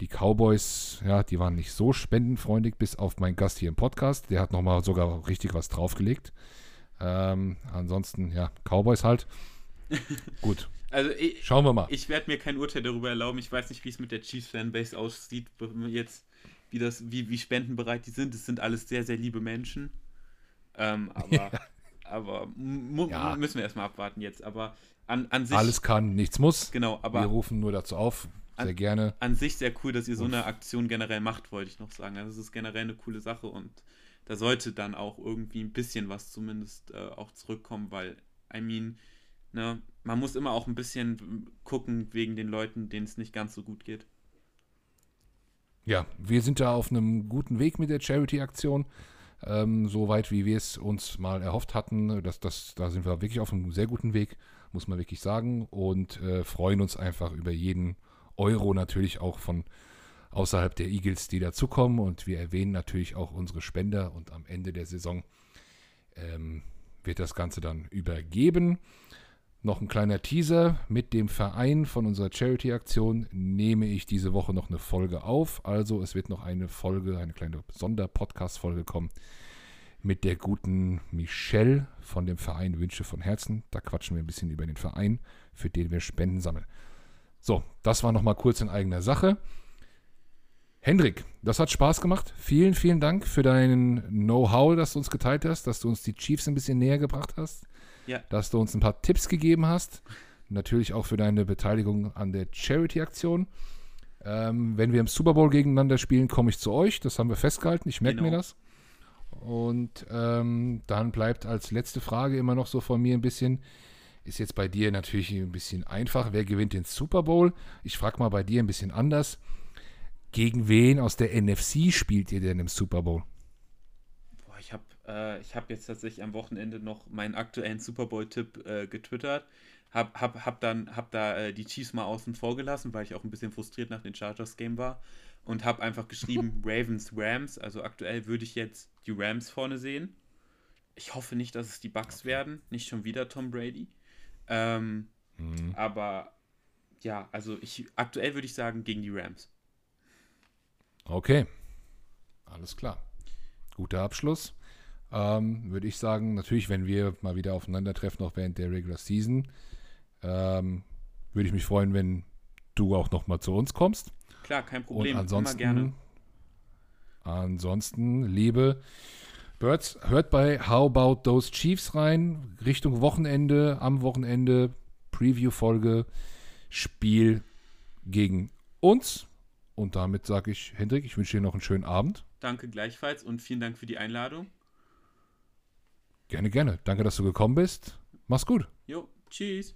Die Cowboys, ja, die waren nicht so spendenfreundlich, bis auf meinen Gast hier im Podcast. Der hat nochmal sogar richtig was draufgelegt. Ähm, ansonsten, ja, Cowboys halt. Gut. Also ich, Schauen wir mal. Ich werde mir kein Urteil darüber erlauben. Ich weiß nicht, wie es mit der Chiefs Fanbase aussieht, jetzt, wie, das, wie, wie spendenbereit die sind. Es sind alles sehr, sehr liebe Menschen. Ähm, aber ja. aber ja. müssen wir erstmal abwarten jetzt. Aber an, an sich. Alles kann, nichts muss. Genau, aber. Wir rufen nur dazu auf. Sehr an, gerne. An sich sehr cool, dass ihr so eine Aktion generell macht, wollte ich noch sagen. Also, es ist generell eine coole Sache und da sollte dann auch irgendwie ein bisschen was zumindest äh, auch zurückkommen, weil, I mean, ne, man muss immer auch ein bisschen gucken wegen den Leuten, denen es nicht ganz so gut geht. Ja, wir sind da auf einem guten Weg mit der Charity-Aktion. Ähm, so weit, wie wir es uns mal erhofft hatten. Das, das, da sind wir wirklich auf einem sehr guten Weg, muss man wirklich sagen. Und äh, freuen uns einfach über jeden Euro natürlich auch von außerhalb der Eagles, die dazukommen. Und wir erwähnen natürlich auch unsere Spender. Und am Ende der Saison ähm, wird das Ganze dann übergeben. Noch ein kleiner Teaser. Mit dem Verein von unserer Charity-Aktion nehme ich diese Woche noch eine Folge auf. Also es wird noch eine Folge, eine kleine Sonderpodcast-Folge kommen mit der guten Michelle von dem Verein Wünsche von Herzen. Da quatschen wir ein bisschen über den Verein, für den wir Spenden sammeln. So, das war nochmal kurz in eigener Sache. Hendrik, das hat Spaß gemacht. Vielen, vielen Dank für dein Know-how, das du uns geteilt hast, dass du uns die Chiefs ein bisschen näher gebracht hast, ja. dass du uns ein paar Tipps gegeben hast. Natürlich auch für deine Beteiligung an der Charity-Aktion. Ähm, wenn wir im Super Bowl gegeneinander spielen, komme ich zu euch. Das haben wir festgehalten. Ich merke genau. mir das. Und ähm, dann bleibt als letzte Frage immer noch so von mir ein bisschen, ist jetzt bei dir natürlich ein bisschen einfach, wer gewinnt den Super Bowl? Ich frage mal bei dir ein bisschen anders. Gegen wen aus der NFC spielt ihr denn im Super Bowl? Boah, ich habe äh, hab jetzt tatsächlich am Wochenende noch meinen aktuellen Super Bowl-Tipp äh, getwittert. Hab, hab, hab, dann, hab da äh, die Chiefs mal außen vor gelassen, weil ich auch ein bisschen frustriert nach dem Chargers-Game war. Und habe einfach geschrieben Ravens, Rams. Also aktuell würde ich jetzt die Rams vorne sehen. Ich hoffe nicht, dass es die Bucks okay. werden. Nicht schon wieder Tom Brady. Ähm, mhm. Aber ja, also ich aktuell würde ich sagen gegen die Rams. Okay, alles klar. Guter Abschluss. Ähm, Würde ich sagen, natürlich, wenn wir mal wieder aufeinandertreffen, noch während der Regular Season, ähm, würde ich mich freuen, wenn du auch noch mal zu uns kommst. Klar, kein Problem. Und ansonsten, Immer gerne. Ansonsten, liebe Birds, hört bei How About Those Chiefs rein. Richtung Wochenende, am Wochenende, Preview-Folge, Spiel gegen uns. Und damit sage ich, Hendrik, ich wünsche dir noch einen schönen Abend. Danke gleichfalls und vielen Dank für die Einladung. Gerne, gerne. Danke, dass du gekommen bist. Mach's gut. Jo, tschüss.